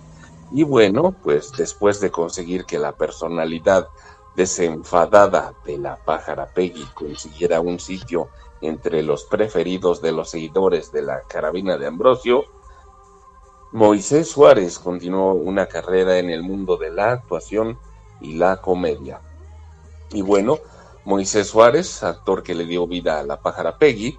Y bueno, pues después de conseguir que la personalidad desenfadada de la pájara Peggy consiguiera un sitio entre los preferidos de los seguidores de la carabina de Ambrosio, Moisés Suárez continuó una carrera en el mundo de la actuación y la comedia. Y bueno, Moisés Suárez, actor que le dio vida a la pájara Peggy,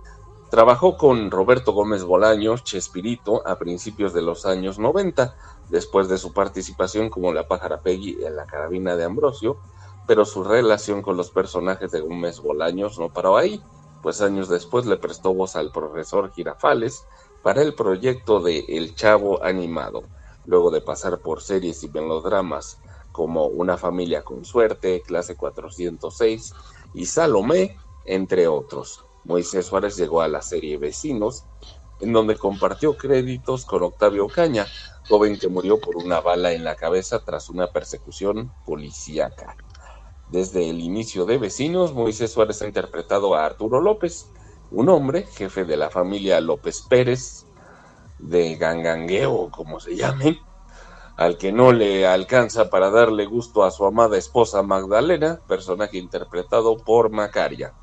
trabajó con Roberto Gómez Bolaños, Chespirito, a principios de los años 90, después de su participación como la pájara Peggy en la carabina de Ambrosio, pero su relación con los personajes de Gómez Bolaños no paró ahí, pues años después le prestó voz al profesor Girafales para el proyecto de El Chavo Animado, luego de pasar por series y melodramas como Una familia con suerte, Clase 406 y Salomé, entre otros. Moisés Suárez llegó a la serie Vecinos, en donde compartió créditos con Octavio Caña, joven que murió por una bala en la cabeza tras una persecución policíaca. Desde el inicio de Vecinos, Moisés Suárez ha interpretado a Arturo López, un hombre, jefe de la familia López Pérez, de Gangangueo, como se llame, al que no le alcanza para darle gusto a su amada esposa Magdalena, personaje interpretado por Macaria.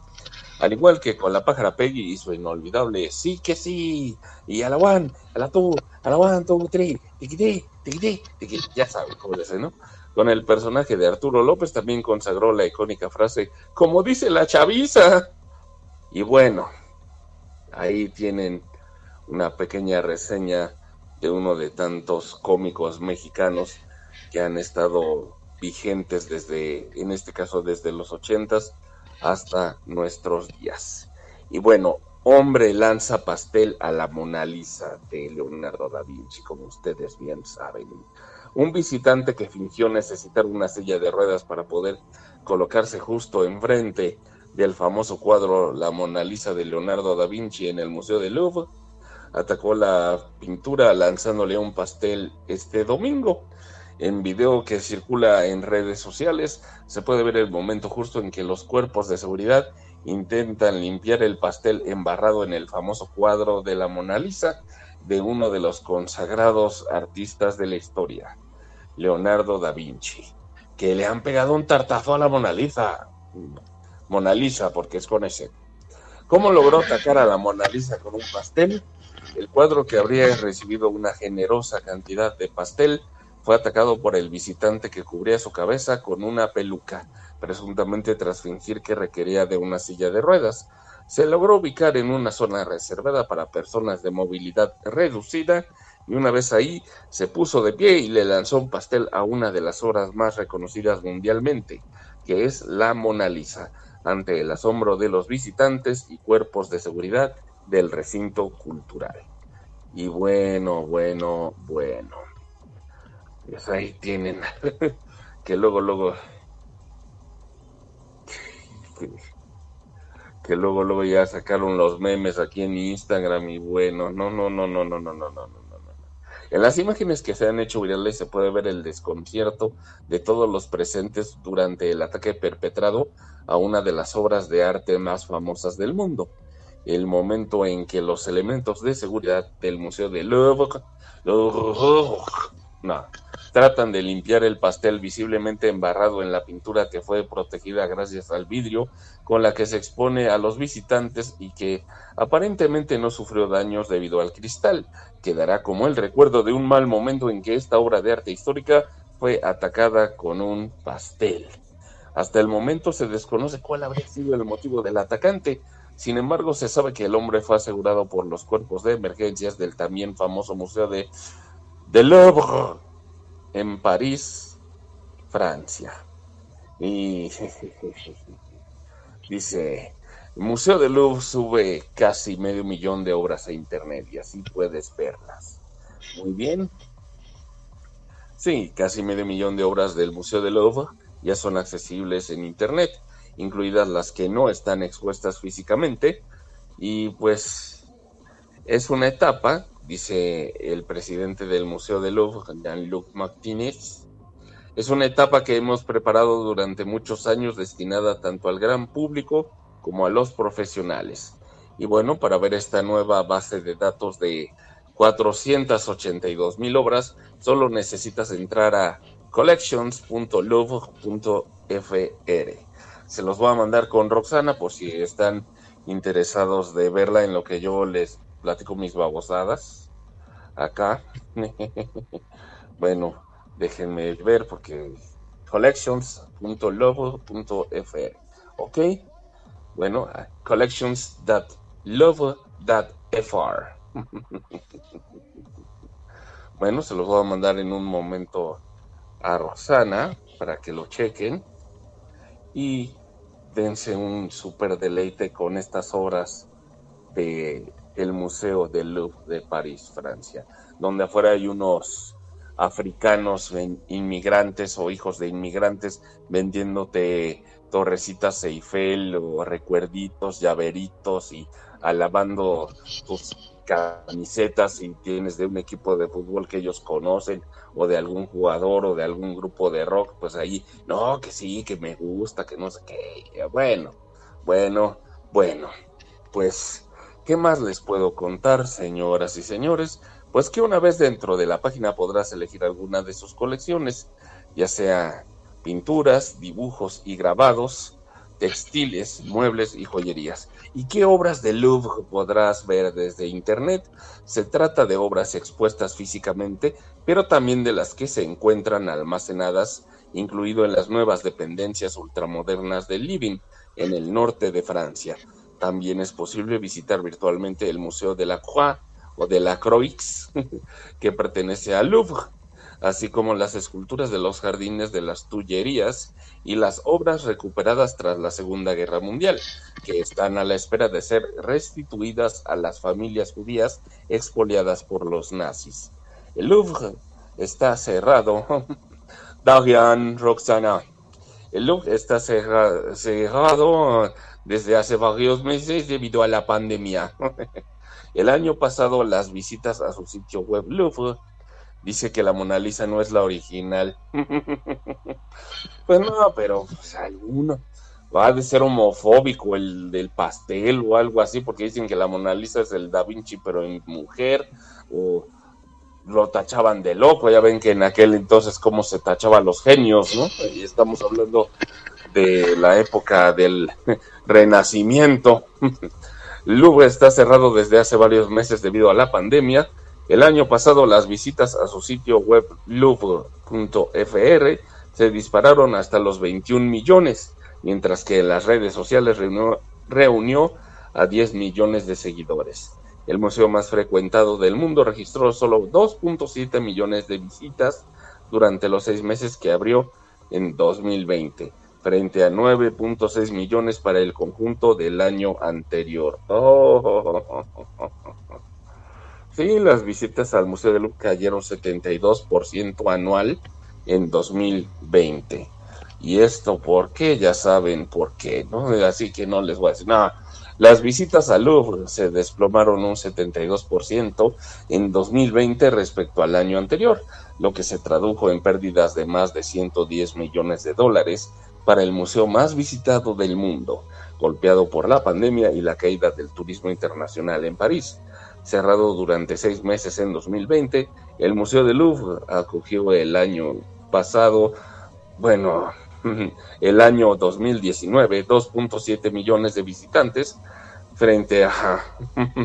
Al igual que con la pájara Peggy y su inolvidable sí que sí, y a la one, a la two, a la one, two, three, tiquití, ya saben cómo dice, ¿no? Con el personaje de Arturo López también consagró la icónica frase, como dice la chaviza. Y bueno, ahí tienen una pequeña reseña de uno de tantos cómicos mexicanos que han estado vigentes desde, en este caso desde los ochentas hasta nuestros días. Y bueno, hombre lanza pastel a la Mona Lisa de Leonardo da Vinci, como ustedes bien saben. Un visitante que fingió necesitar una silla de ruedas para poder colocarse justo enfrente del famoso cuadro La Mona Lisa de Leonardo da Vinci en el Museo del Louvre, atacó la pintura lanzándole un pastel este domingo. En video que circula en redes sociales se puede ver el momento justo en que los cuerpos de seguridad intentan limpiar el pastel embarrado en el famoso cuadro de la Mona Lisa de uno de los consagrados artistas de la historia, Leonardo da Vinci, que le han pegado un tartazo a la Mona Lisa. Mona Lisa, porque es con ese. ¿Cómo logró atacar a la Mona Lisa con un pastel? El cuadro que habría recibido una generosa cantidad de pastel fue atacado por el visitante que cubría su cabeza con una peluca, presuntamente tras fingir que requería de una silla de ruedas. Se logró ubicar en una zona reservada para personas de movilidad reducida y una vez ahí se puso de pie y le lanzó un pastel a una de las obras más reconocidas mundialmente, que es la Mona Lisa, ante el asombro de los visitantes y cuerpos de seguridad del recinto cultural. Y bueno, bueno, bueno. Pues ahí tienen. <laughs> que luego, luego. <laughs> Que luego, luego ya sacaron los memes aquí en Instagram y bueno, no, no, no, no, no, no, no, no, no, no. En las imágenes que se han hecho virales se puede ver el desconcierto de todos los presentes durante el ataque perpetrado a una de las obras de arte más famosas del mundo. El momento en que los elementos de seguridad del Museo de Louvre, no, tratan de limpiar el pastel visiblemente embarrado en la pintura que fue protegida gracias al vidrio con la que se expone a los visitantes y que aparentemente no sufrió daños debido al cristal. Quedará como el recuerdo de un mal momento en que esta obra de arte histórica fue atacada con un pastel. Hasta el momento se desconoce cuál habría sido el motivo del atacante. Sin embargo, se sabe que el hombre fue asegurado por los cuerpos de emergencias del también famoso Museo de de Louvre en París, Francia. Y <laughs> dice, el Museo de Louvre sube casi medio millón de obras a internet y así puedes verlas. Muy bien. Sí, casi medio millón de obras del Museo de Louvre ya son accesibles en internet, incluidas las que no están expuestas físicamente. Y pues es una etapa dice el presidente del Museo de Louvre, Jean-Luc Martinez. Es una etapa que hemos preparado durante muchos años destinada tanto al gran público como a los profesionales. Y bueno, para ver esta nueva base de datos de 482 mil obras, solo necesitas entrar a collections.louvre.fr. Se los voy a mandar con Roxana por si están interesados de verla en lo que yo les platico mis babosadas acá. <laughs> bueno, déjenme ver porque collections.lobo.fr ¿Ok? Bueno, collections.love.fr. <laughs> bueno, se los voy a mandar en un momento a Rosana para que lo chequen y dense un super deleite con estas obras de el Museo del Louvre de París, Francia, donde afuera hay unos africanos inmigrantes o hijos de inmigrantes vendiéndote torrecitas Eiffel o recuerditos, llaveritos y alabando tus camisetas y tienes de un equipo de fútbol que ellos conocen o de algún jugador o de algún grupo de rock, pues ahí, no, que sí, que me gusta, que no sé qué. Bueno, bueno, bueno, pues, ¿qué más les puedo contar, señoras y señores? Pues que una vez dentro de la página podrás elegir alguna de sus colecciones, ya sea pinturas, dibujos y grabados, textiles, muebles y joyerías. ¿Y qué obras de Louvre podrás ver desde Internet? Se trata de obras expuestas físicamente, pero también de las que se encuentran almacenadas, incluido en las nuevas dependencias ultramodernas del Living, en el norte de Francia. También es posible visitar virtualmente el Museo de la Croix o de la Croix, <laughs> que pertenece al Louvre así como las esculturas de los jardines de las Tullerías y las obras recuperadas tras la Segunda Guerra Mundial, que están a la espera de ser restituidas a las familias judías expoliadas por los nazis. El Louvre está cerrado. <laughs> Darian Roxana. El Louvre está cerrado desde hace varios meses debido a la pandemia. <laughs> El año pasado las visitas a su sitio web Louvre dice que la Mona Lisa no es la original. <laughs> pues no, pero pues, alguno va a ser homofóbico el del pastel o algo así, porque dicen que la Mona Lisa es el Da Vinci, pero en mujer, o lo tachaban de loco, ya ven que en aquel entonces cómo se tachaban los genios, ¿no? Y estamos hablando de la época del <laughs> renacimiento. <laughs> Louvre está cerrado desde hace varios meses debido a la pandemia el año pasado las visitas a su sitio web louvre.fr se dispararon hasta los 21 millones, mientras que las redes sociales reunió, a 10 millones de seguidores. El museo más frecuentado del mundo registró solo 2.7 millones de visitas durante los seis meses que abrió en 2020, frente a 9.6 millones para el conjunto del año anterior. Oh, <laughs> Sí, las visitas al Museo de Louvre cayeron 72% anual en 2020. ¿Y esto por qué? Ya saben por qué, ¿no? Así que no les voy a decir nada. Las visitas al Louvre se desplomaron un 72% en 2020 respecto al año anterior, lo que se tradujo en pérdidas de más de 110 millones de dólares para el museo más visitado del mundo, golpeado por la pandemia y la caída del turismo internacional en París. Cerrado durante seis meses en 2020, el Museo del Louvre acogió el año pasado, bueno, <laughs> el año 2019, 2.7 millones de visitantes frente a <laughs>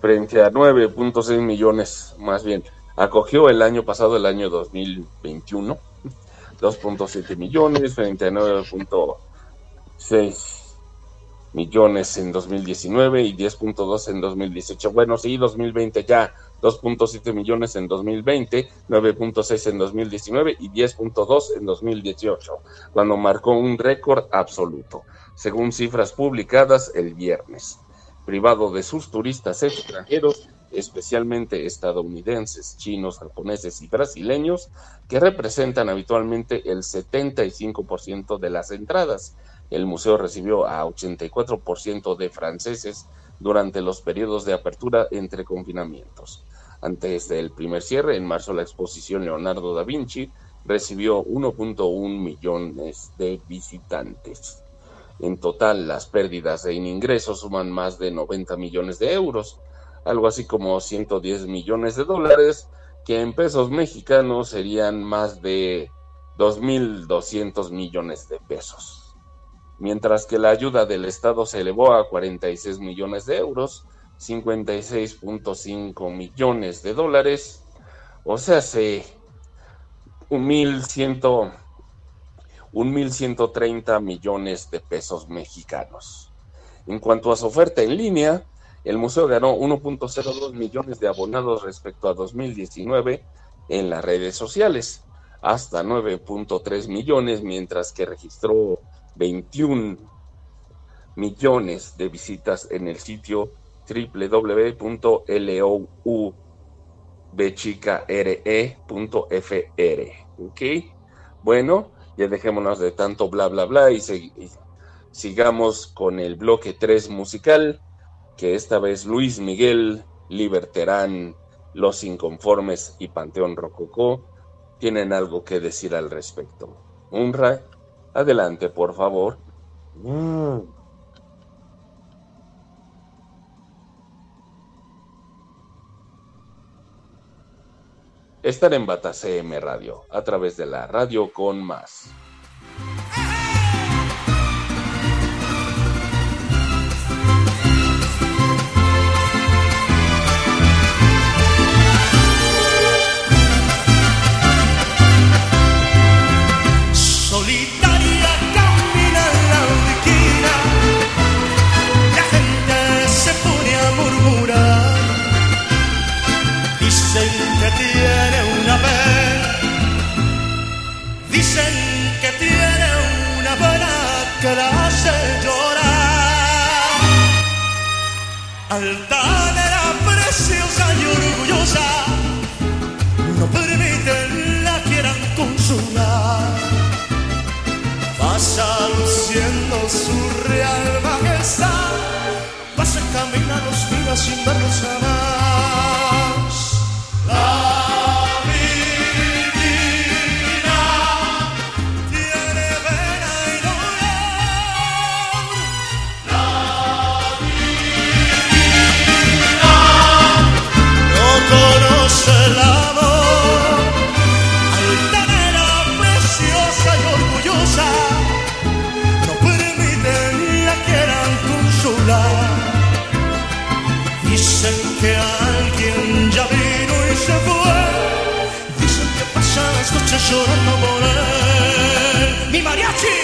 frente a 9.6 millones más bien. Acogió el año pasado, el año 2021, 2.7 millones frente a 9.6 millones en 2019 y 10.2 en 2018. Bueno, sí, 2020 ya 2.7 millones en 2020, 9.6 en 2019 y 10.2 en 2018, cuando marcó un récord absoluto, según cifras publicadas el viernes. Privado de sus turistas extranjeros, especialmente estadounidenses, chinos, japoneses y brasileños, que representan habitualmente el 75% de las entradas, el museo recibió a 84% de franceses durante los periodos de apertura entre confinamientos. Antes del primer cierre, en marzo, la exposición Leonardo da Vinci recibió 1.1 millones de visitantes. En total, las pérdidas en ingresos suman más de 90 millones de euros, algo así como 110 millones de dólares, que en pesos mexicanos serían más de 2.200 millones de pesos mientras que la ayuda del Estado se elevó a 46 millones de euros, 56.5 millones de dólares, o sea, se un 1.130 millones de pesos mexicanos. En cuanto a su oferta en línea, el museo ganó 1.02 millones de abonados respecto a 2019 en las redes sociales, hasta 9.3 millones, mientras que registró 21 millones de visitas en el sitio www.loubchicare.fr. ¿Ok? Bueno, ya dejémonos de tanto bla bla bla y, y sigamos con el bloque 3 musical, que esta vez Luis Miguel, Liberterán, Los Inconformes y Panteón Rococó tienen algo que decir al respecto. Unra, adelante, por favor. Estar en Bata CM Radio, a través de la radio con más. Altanera, preciosa y orgullosa, no permiten la quieran consolar. Pasa luciendo su real majestad, pasa camina los mira sin verlos jamás. Se fue. Dicen que pasan las noches llorando por él. ¡Mi mariachi!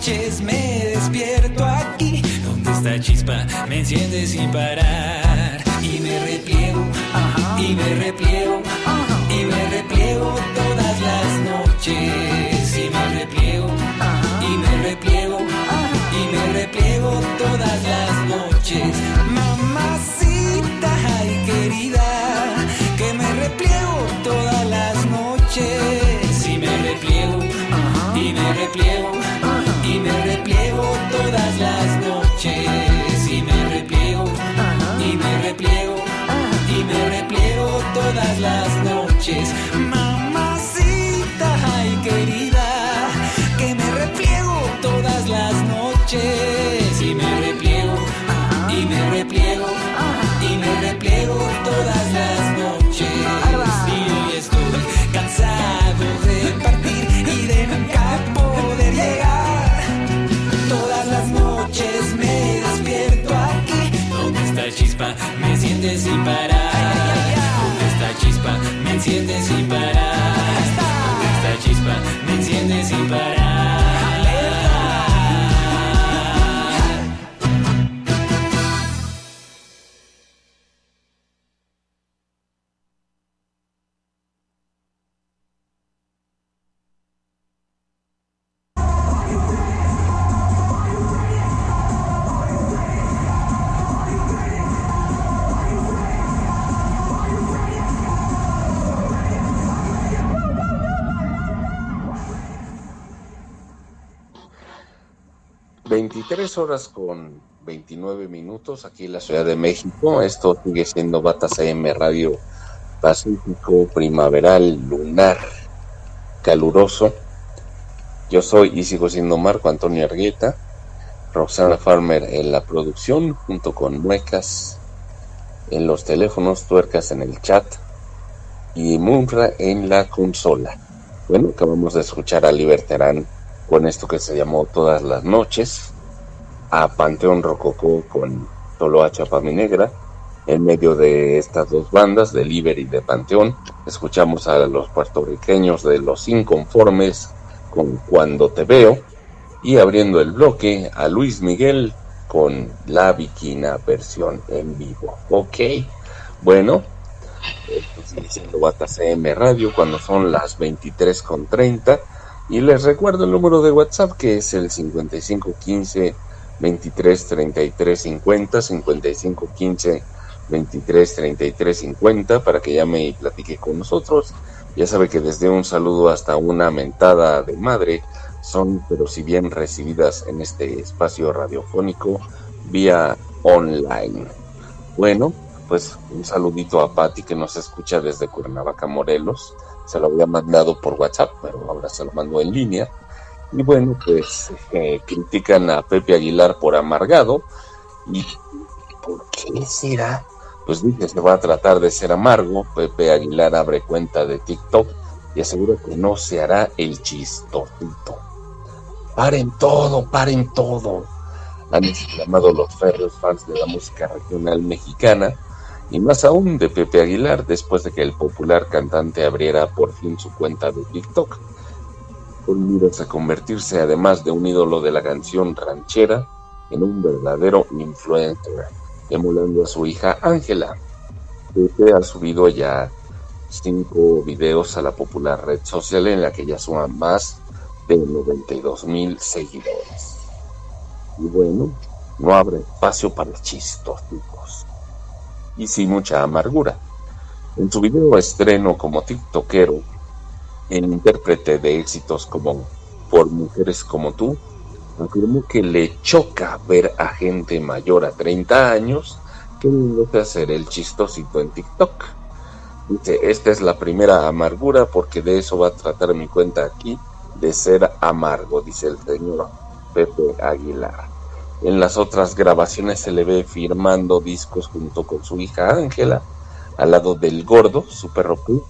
noches me despierto aquí, donde esta chispa me enciende sin parar. Y me repliego, y me repliego, y me repliego todas las noches. Y me repliego, y me repliego, y me repliego todas las noches. Mamacita, ay querida, que me repliego todas las noches. Y me repliego, y me repliego todas las noches y me repliego y me repliego ah. y me repliego todas las noches. Sin parar. Donde está chispa, me enciende sin parar. Donde está chispa, me enciende sin parar. Veintitrés horas con 29 minutos aquí en la Ciudad de México. Esto sigue siendo Batas AM Radio Pacífico, primaveral, lunar, caluroso. Yo soy y sigo siendo Marco Antonio Argueta, Roxana Farmer en la producción, junto con Muecas en los teléfonos, Tuercas en el chat y Munra en la consola. Bueno, acabamos de escuchar a Liberterán con esto que se llamó Todas las Noches, a Panteón Rococó con Toloa Chapami Negra. En medio de estas dos bandas, de Liber y de Panteón, escuchamos a los puertorriqueños de Los Inconformes con Cuando Te Veo y abriendo el bloque a Luis Miguel con La Viquina versión en vivo. Ok, bueno, esto sigue siendo Bata CM Radio cuando son las 23.30 y les recuerdo el número de WhatsApp que es el 5515 23 33 50 5515 23 33 50 para que llame y platique con nosotros. Ya sabe que desde un saludo hasta una mentada de madre son, pero si bien recibidas en este espacio radiofónico vía online. Bueno, pues un saludito a Patti que nos escucha desde Cuernavaca, Morelos. Se lo había mandado por WhatsApp, pero ahora se lo mando en línea. Y bueno, pues eh, critican a Pepe Aguilar por amargado. ¿Y por qué será? Pues dice, se va a tratar de ser amargo. Pepe Aguilar abre cuenta de TikTok y asegura que no se hará el chistosito. Paren todo, paren todo. Han exclamado los férreos fans de la música regional mexicana y más aún de Pepe Aguilar después de que el popular cantante abriera por fin su cuenta de TikTok. Con miras a convertirse, además de un ídolo de la canción ranchera, en un verdadero influencer, emulando a su hija Ángela. Pepe ha subido ya cinco videos a la popular red social en la que ya suma más de 92 mil seguidores. Y bueno, no abre espacio para chistos, chicos. Y sin mucha amargura. En su video estreno como TikTokero, el intérprete de éxitos como Por Mujeres como tú, afirmó que le choca ver a gente mayor a 30 años queriéndose hacer el chistosito en TikTok. Dice, esta es la primera amargura porque de eso va a tratar mi cuenta aquí, de ser amargo, dice el señor Pepe Aguilar. En las otras grabaciones se le ve firmando discos junto con su hija Ángela, al lado del gordo, su perro Pup,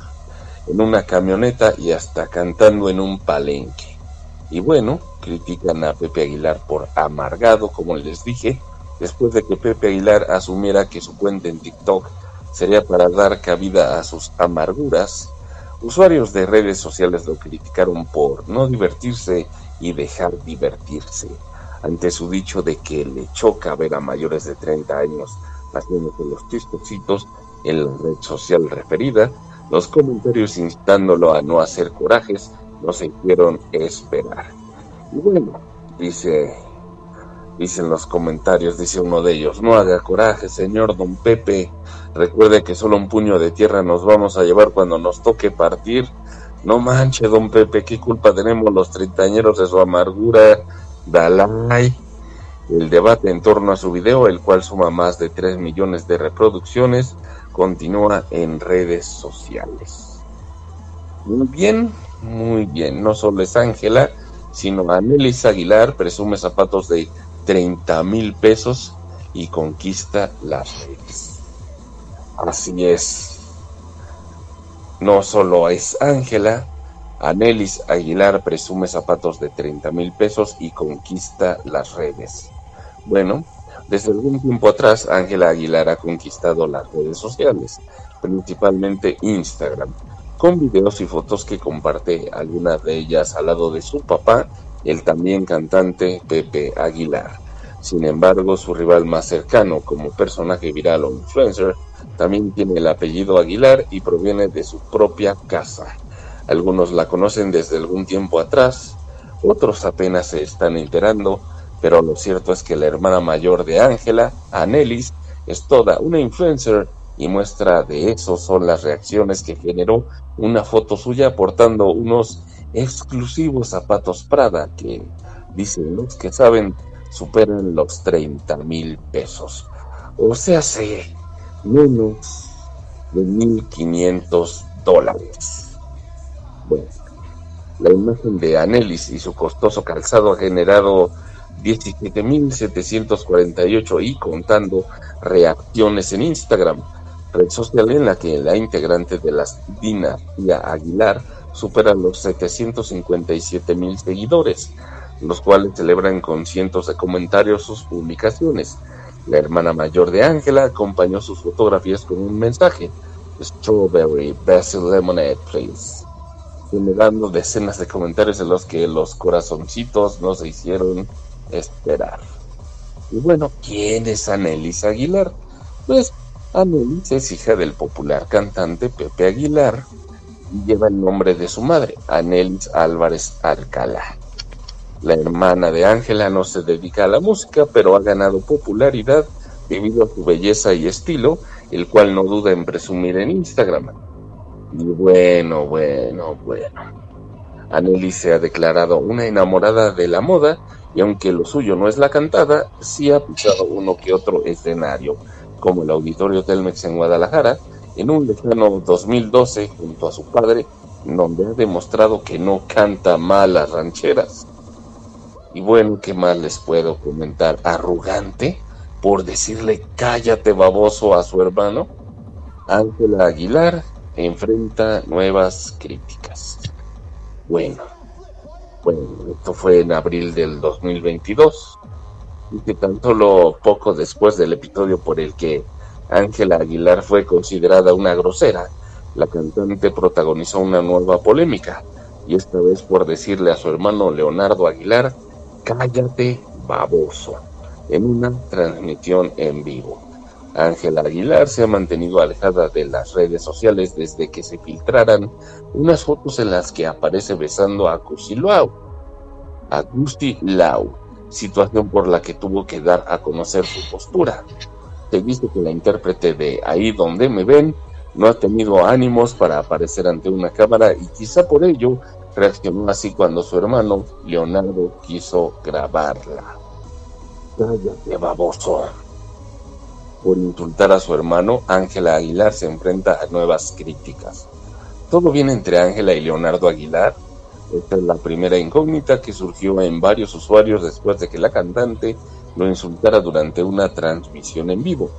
en una camioneta y hasta cantando en un palenque. Y bueno, critican a Pepe Aguilar por amargado, como les dije, después de que Pepe Aguilar asumiera que su cuenta en TikTok sería para dar cabida a sus amarguras, usuarios de redes sociales lo criticaron por no divertirse y dejar divertirse. Ante su dicho de que le choca ver a mayores de 30 años haciéndose los chistositos en la red social referida, los comentarios instándolo a no hacer corajes no se hicieron esperar. Y bueno, dice, dicen los comentarios, dice uno de ellos, no haga coraje, señor don Pepe, recuerde que solo un puño de tierra nos vamos a llevar cuando nos toque partir. No manche, don Pepe, ¿qué culpa tenemos los treintañeros de su amargura? Dalai. El debate en torno a su video, el cual suma más de 3 millones de reproducciones, continúa en redes sociales. Muy bien, muy bien. No solo es Ángela, sino Anelis Aguilar presume zapatos de 30 mil pesos y conquista las redes. Así es. No solo es Ángela, Anelis Aguilar presume zapatos de 30 mil pesos y conquista las redes. Bueno, desde algún tiempo atrás, Ángela Aguilar ha conquistado las redes sociales, principalmente Instagram, con videos y fotos que comparte algunas de ellas al lado de su papá, el también cantante Pepe Aguilar. Sin embargo, su rival más cercano como personaje viral o influencer también tiene el apellido Aguilar y proviene de su propia casa. Algunos la conocen desde algún tiempo atrás, otros apenas se están enterando, pero lo cierto es que la hermana mayor de Ángela, Anelis, es toda una influencer y muestra de eso son las reacciones que generó una foto suya portando unos exclusivos zapatos Prada que, dicen los que saben, superan los 30 mil pesos. O sea, se menos de 1.500 dólares. Bueno, la imagen de Anelis y su costoso calzado ha generado 17.748 y contando reacciones en Instagram, red social en la que la integrante de la dinastía Aguilar supera los 757.000 seguidores, los cuales celebran con cientos de comentarios sus publicaciones. La hermana mayor de Ángela acompañó sus fotografías con un mensaje: Strawberry Basil Lemonade, please. Generando decenas de comentarios en los que los corazoncitos no se hicieron esperar. Y bueno, ¿quién es Anelis Aguilar? Pues Anelis es hija del popular cantante Pepe Aguilar y lleva el nombre de su madre, Anelis Álvarez Alcalá. La hermana de Ángela no se dedica a la música, pero ha ganado popularidad debido a su belleza y estilo, el cual no duda en presumir en Instagram. Y bueno, bueno, bueno. Anneli se ha declarado una enamorada de la moda y aunque lo suyo no es la cantada, sí ha pisado uno que otro escenario, como el Auditorio Telmex en Guadalajara, en un lejano 2012 junto a su padre, donde ha demostrado que no canta mal las rancheras. Y bueno, ¿qué más les puedo comentar? Arrogante por decirle cállate baboso a su hermano. Ángela Aguilar enfrenta nuevas críticas. Bueno, bueno, esto fue en abril del 2022 y que tan solo poco después del episodio por el que Ángela Aguilar fue considerada una grosera, la cantante protagonizó una nueva polémica y esta vez por decirle a su hermano Leonardo Aguilar cállate baboso en una transmisión en vivo. Ángela Aguilar se ha mantenido alejada de las redes sociales desde que se filtraran unas fotos en las que aparece besando a Gusti Lau, a Lau, situación por la que tuvo que dar a conocer su postura. Se dice que la intérprete de Ahí donde me ven no ha tenido ánimos para aparecer ante una cámara y quizá por ello reaccionó así cuando su hermano Leonardo quiso grabarla. Cállate, baboso. Por insultar a su hermano, Ángela Aguilar se enfrenta a nuevas críticas. ¿Todo bien entre Ángela y Leonardo Aguilar? Esta es la primera incógnita que surgió en varios usuarios después de que la cantante lo insultara durante una transmisión en vivo.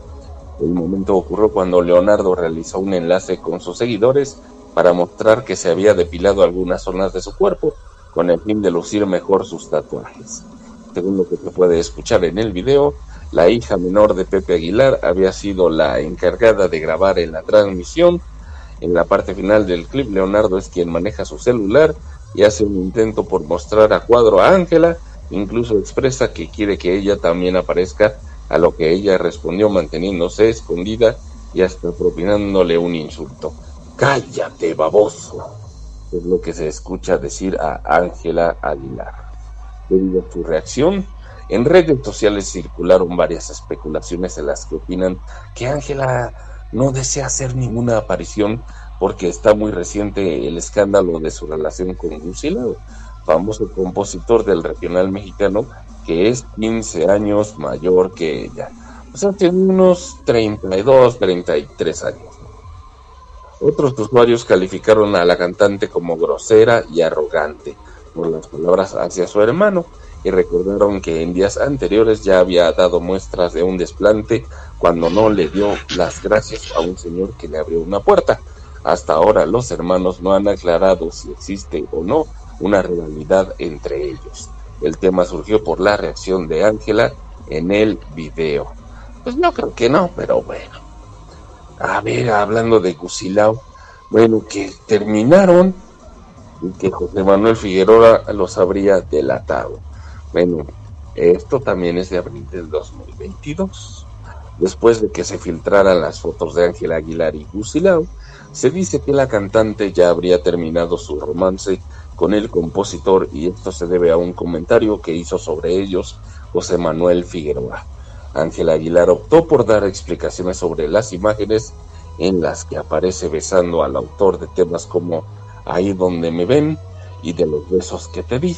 El momento ocurrió cuando Leonardo realizó un enlace con sus seguidores para mostrar que se había depilado algunas zonas de su cuerpo con el fin de lucir mejor sus tatuajes. Según lo que se puede escuchar en el video, la hija menor de Pepe Aguilar había sido la encargada de grabar en la transmisión. En la parte final del clip, Leonardo es quien maneja su celular y hace un intento por mostrar a cuadro a Ángela, incluso expresa que quiere que ella también aparezca, a lo que ella respondió manteniéndose escondida y hasta propinándole un insulto. Cállate, baboso. Es lo que se escucha decir a Ángela Aguilar. Debido a su reacción, en redes sociales circularon varias especulaciones en las que opinan que Ángela no desea hacer ninguna aparición porque está muy reciente el escándalo de su relación con Lucila, famoso compositor del regional mexicano que es 15 años mayor que ella. O sea, tiene unos 32, 33 años. Otros usuarios calificaron a la cantante como grosera y arrogante por las palabras hacia su hermano y recordaron que en días anteriores ya había dado muestras de un desplante cuando no le dio las gracias a un señor que le abrió una puerta. Hasta ahora los hermanos no han aclarado si existe o no una rivalidad entre ellos. El tema surgió por la reacción de Ángela en el video. Pues no creo que no, pero bueno. A ver, hablando de Gusilao, bueno, que terminaron y que José Manuel Figueroa los habría delatado. Bueno, esto también es de abril del 2022. Después de que se filtraran las fotos de Ángela Aguilar y Gusilao, se dice que la cantante ya habría terminado su romance con el compositor y esto se debe a un comentario que hizo sobre ellos José Manuel Figueroa. Ángela Aguilar optó por dar explicaciones sobre las imágenes en las que aparece besando al autor de temas como Ahí donde me ven y de los besos que te di.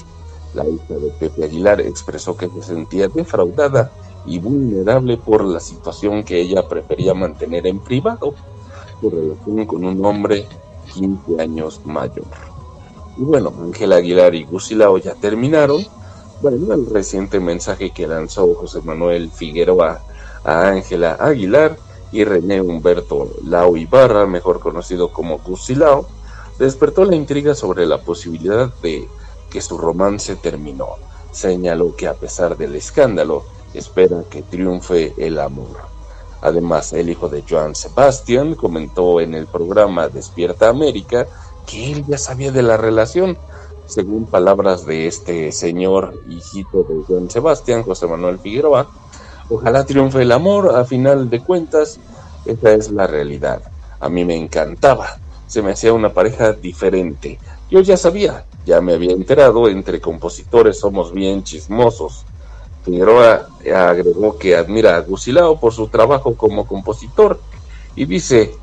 La hija de Pepe Aguilar expresó que se sentía defraudada y vulnerable por la situación que ella prefería mantener en privado, su relación con un hombre 15 años mayor. Y bueno, Ángela Aguilar y Gusilao ya terminaron. Bueno, el reciente mensaje que lanzó José Manuel Figueroa a Ángela Aguilar y René Humberto Lau Ibarra, mejor conocido como Gusilao, despertó la intriga sobre la posibilidad de que su romance terminó. Señaló que a pesar del escándalo, espera que triunfe el amor. Además, el hijo de Joan Sebastián comentó en el programa Despierta América que él ya sabía de la relación. Según palabras de este señor hijito de Joan Sebastián, José Manuel Figueroa, ojalá triunfe el amor, a final de cuentas, esa es la realidad. A mí me encantaba, se me hacía una pareja diferente. Yo ya sabía, ya me había enterado, entre compositores somos bien chismosos. Figueroa agregó que admira a Gusilao por su trabajo como compositor y dice,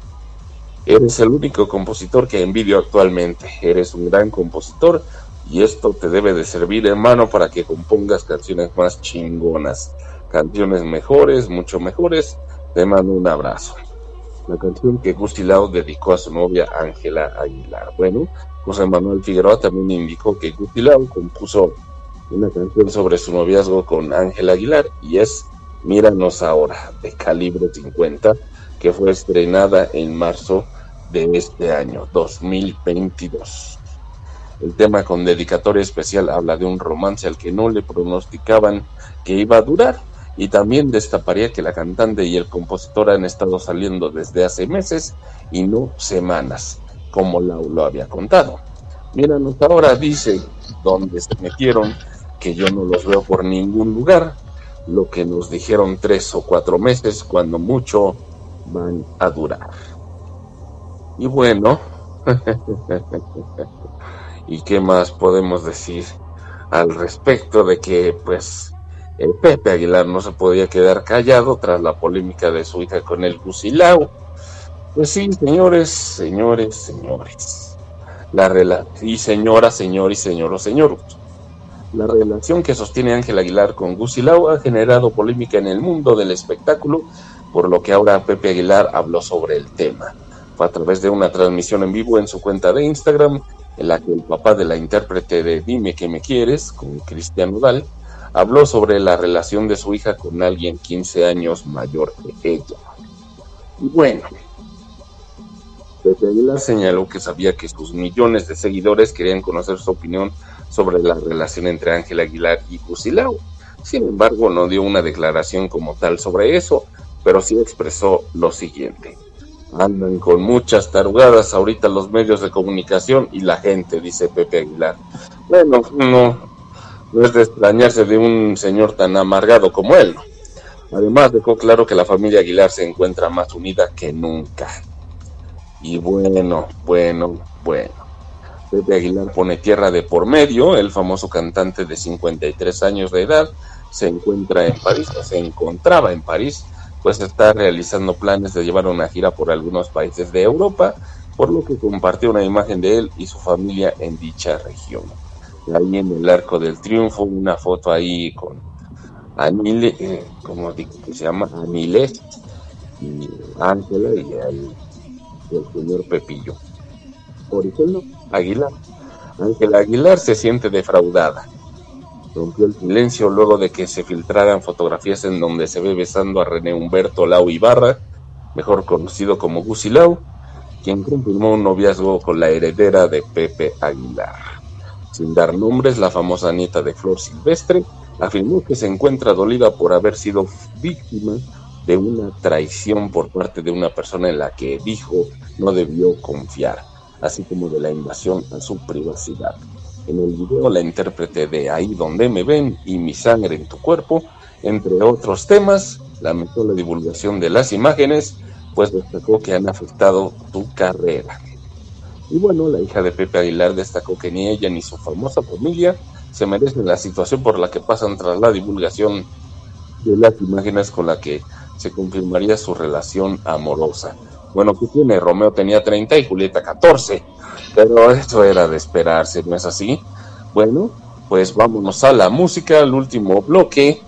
eres el único compositor que envidio actualmente, eres un gran compositor y esto te debe de servir hermano para que compongas canciones más chingonas, canciones mejores, mucho mejores, te mando un abrazo la canción que Gusti Lao dedicó a su novia Ángela Aguilar. Bueno, José Manuel Figueroa también indicó que Gusti Lao compuso una canción sobre su noviazgo con Ángela Aguilar y es Míranos ahora, de calibre 50, que fue estrenada en marzo de este año, 2022. El tema con dedicatoria especial habla de un romance al que no le pronosticaban que iba a durar y también destaparía que la cantante y el compositor han estado saliendo desde hace meses y no semanas, como Lau lo había contado. Míranos ahora, dice, donde se metieron, que yo no los veo por ningún lugar, lo que nos dijeron tres o cuatro meses, cuando mucho van a durar. Y bueno, <laughs> ¿y qué más podemos decir al respecto de que, pues, el Pepe Aguilar no se podía quedar callado tras la polémica de su hija con el Gusilao. Pues sí, señores, señores, señores. La y señora, señor y señor o señor. La relación que sostiene Ángel Aguilar con Gusilao ha generado polémica en el mundo del espectáculo, por lo que ahora Pepe Aguilar habló sobre el tema. Fue a través de una transmisión en vivo en su cuenta de Instagram, en la que el papá de la intérprete de Dime que me quieres, con Cristian Nodal, habló sobre la relación de su hija con alguien 15 años mayor que ella. Bueno, Pepe Aguilar señaló que sabía que sus millones de seguidores querían conocer su opinión sobre la relación entre Ángel Aguilar y Cusilao. Sin embargo, no dio una declaración como tal sobre eso, pero sí expresó lo siguiente. Andan con muchas tarugadas ahorita los medios de comunicación y la gente, dice Pepe Aguilar. Bueno, no, no es de extrañarse de un señor tan amargado como él. Además, dejó claro que la familia Aguilar se encuentra más unida que nunca. Y bueno, bueno, bueno. Pepe Aguilar pone tierra de por medio, el famoso cantante de 53 años de edad, se encuentra en París, o se encontraba en París, pues está realizando planes de llevar una gira por algunos países de Europa, por lo que compartió una imagen de él y su familia en dicha región ahí en el Arco del Triunfo, una foto ahí con Anile, eh, como se llama, Anile y Ángela, y ahí del señor Pepillo. Por ejemplo, Aguilar. Ángela Aguilar se siente defraudada. Rompió el silencio luego de que se filtraran fotografías en donde se ve besando a René Humberto Lau Ibarra, mejor conocido como Gusi Lau, quien confirmó un noviazgo con la heredera de Pepe Aguilar. Sin dar nombres, la famosa nieta de Flor Silvestre afirmó que se encuentra dolida por haber sido víctima de una traición por parte de una persona en la que dijo no debió confiar, así como de la invasión a su privacidad. En el video, la intérprete de Ahí donde me ven y Mi sangre en tu cuerpo, entre otros temas, lamentó la divulgación de las imágenes, pues destacó que han afectado tu carrera. Y bueno, la hija de Pepe Aguilar destacó que ni ella ni su famosa familia se merecen la situación por la que pasan tras la divulgación de las imágenes con la que se confirmaría su relación amorosa. Bueno, ¿qué tiene? Romeo tenía 30 y Julieta 14, pero esto era de esperarse, ¿no es así? Bueno, pues vámonos a la música, al último bloque.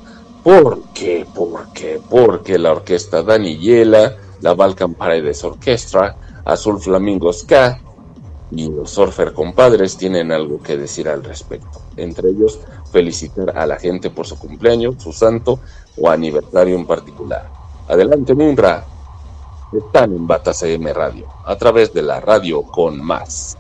¿Por qué? ¿Por qué? Porque la orquesta Daniela, la Balkan Paredes Orquestra, Azul Flamingo Ska y los Surfer Compadres tienen algo que decir al respecto. Entre ellos, felicitar a la gente por su cumpleaños, su santo o aniversario en particular. Adelante, Munra. Están en Bata CM Radio, a través de la radio con más.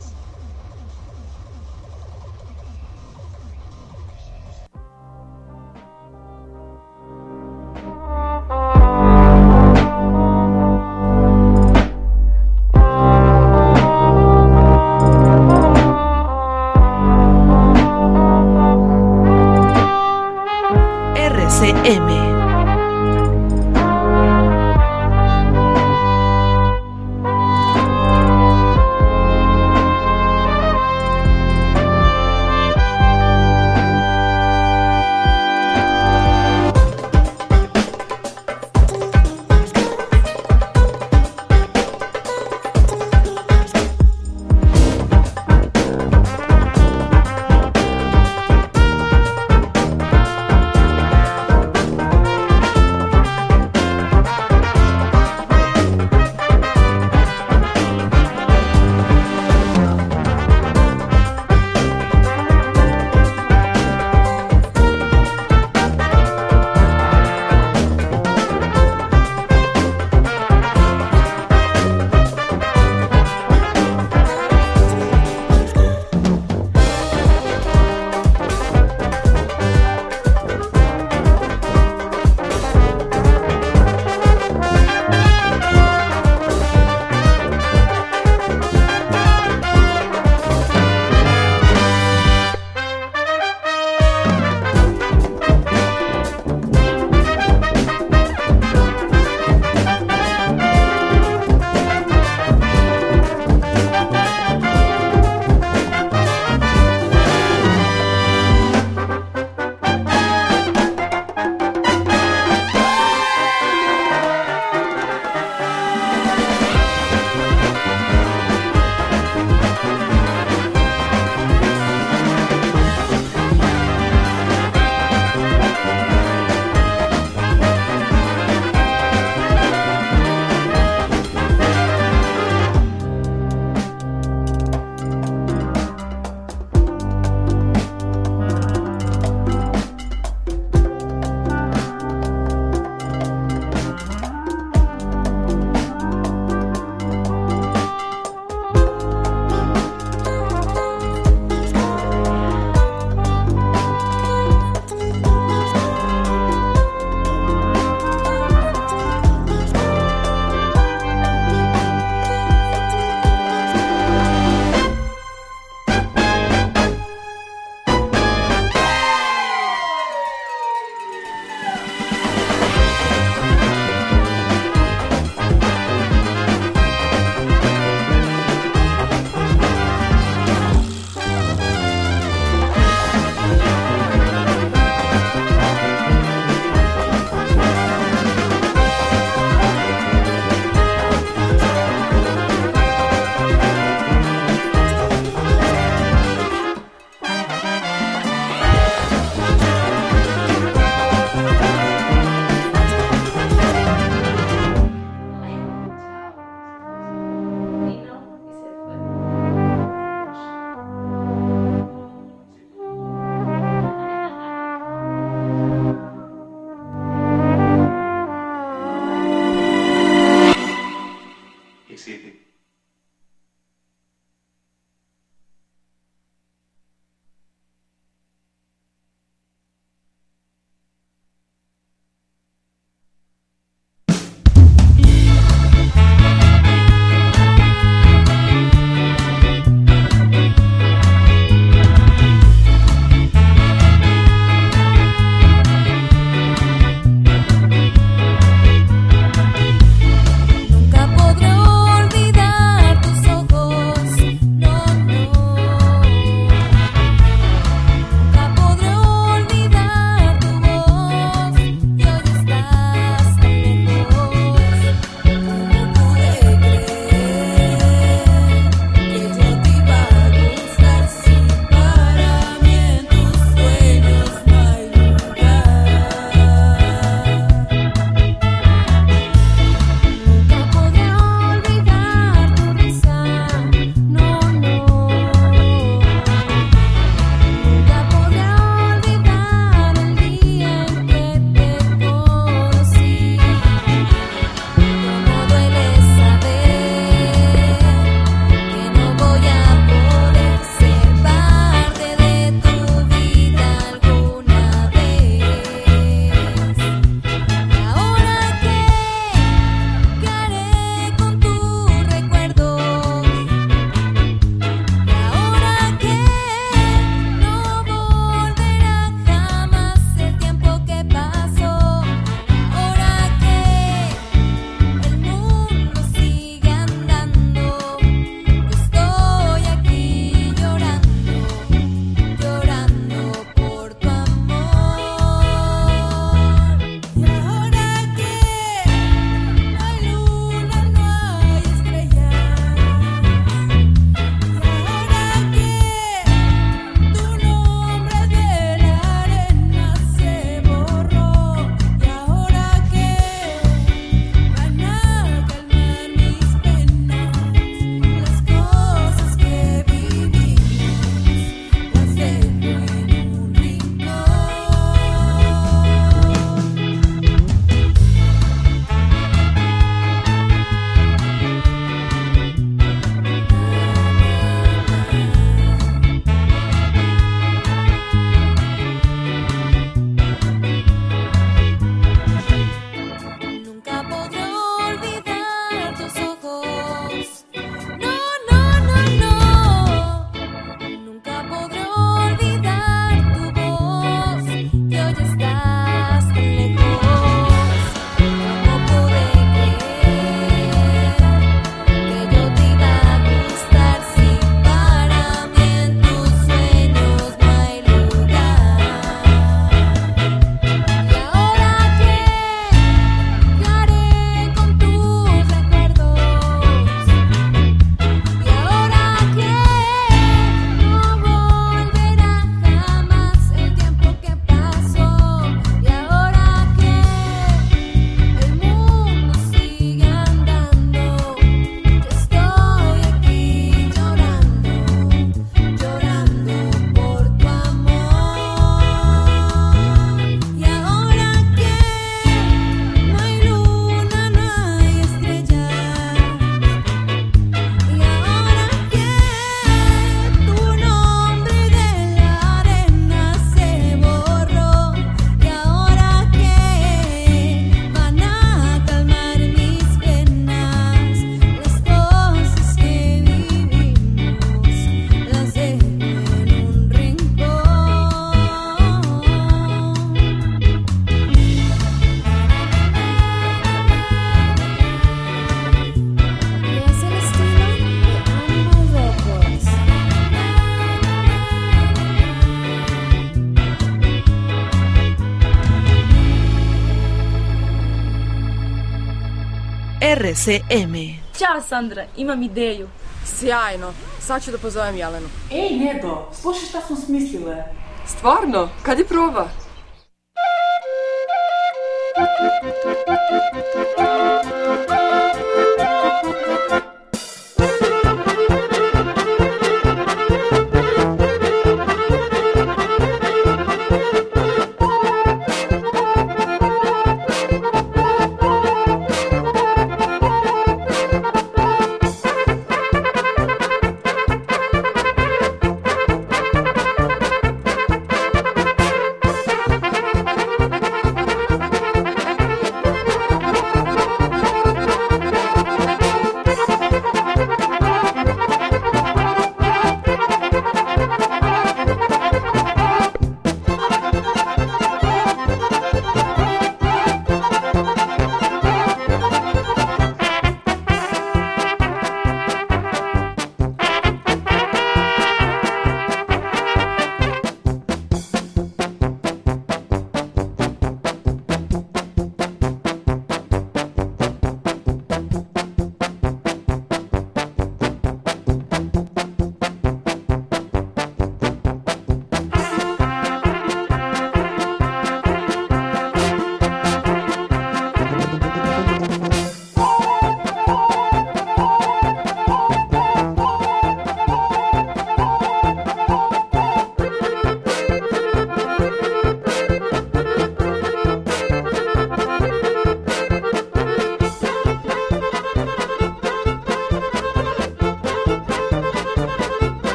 RCM. Ćao Sandra, imam ideju. Sjajno, sad ću da pozovem Jelenu. Ej, Nedo, slušaj šta smo smislile. Stvarno? Kad je proba?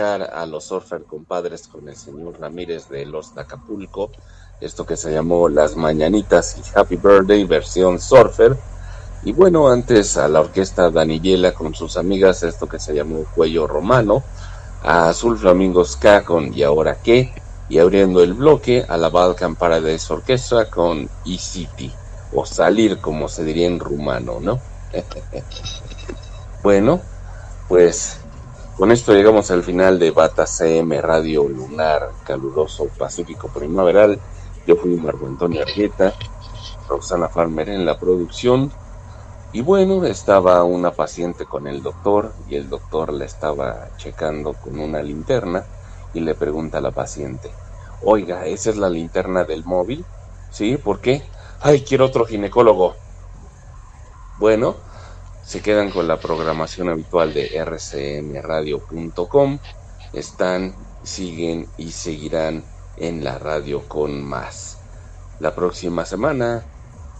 A los Surfer Compadres con el señor Ramírez de Los Acapulco, esto que se llamó Las Mañanitas y Happy Birthday versión Surfer. Y bueno, antes a la orquesta Daniyela con sus amigas, esto que se llamó Cuello Romano, a Azul Flamingo Ska con Y ahora qué, y abriendo el bloque a la Balkan Paradise Orquestra con E-City, o salir como se diría en rumano, ¿no? <laughs> bueno, pues con esto llegamos al final de Bata CM Radio Lunar Caluroso Pacífico Primaveral. Yo fui Marco Antonio Argueta, Roxana Farmer en la producción. Y bueno, estaba una paciente con el doctor y el doctor la estaba checando con una linterna y le pregunta a la paciente, oiga, ¿esa es la linterna del móvil? Sí, ¿por qué? Ay, quiero otro ginecólogo. Bueno, se quedan con la programación habitual de rcmradio.com. Están, siguen y seguirán en la radio con más. La próxima semana,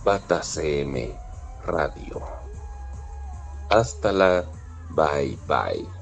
Bata CM Radio. Hasta la bye bye.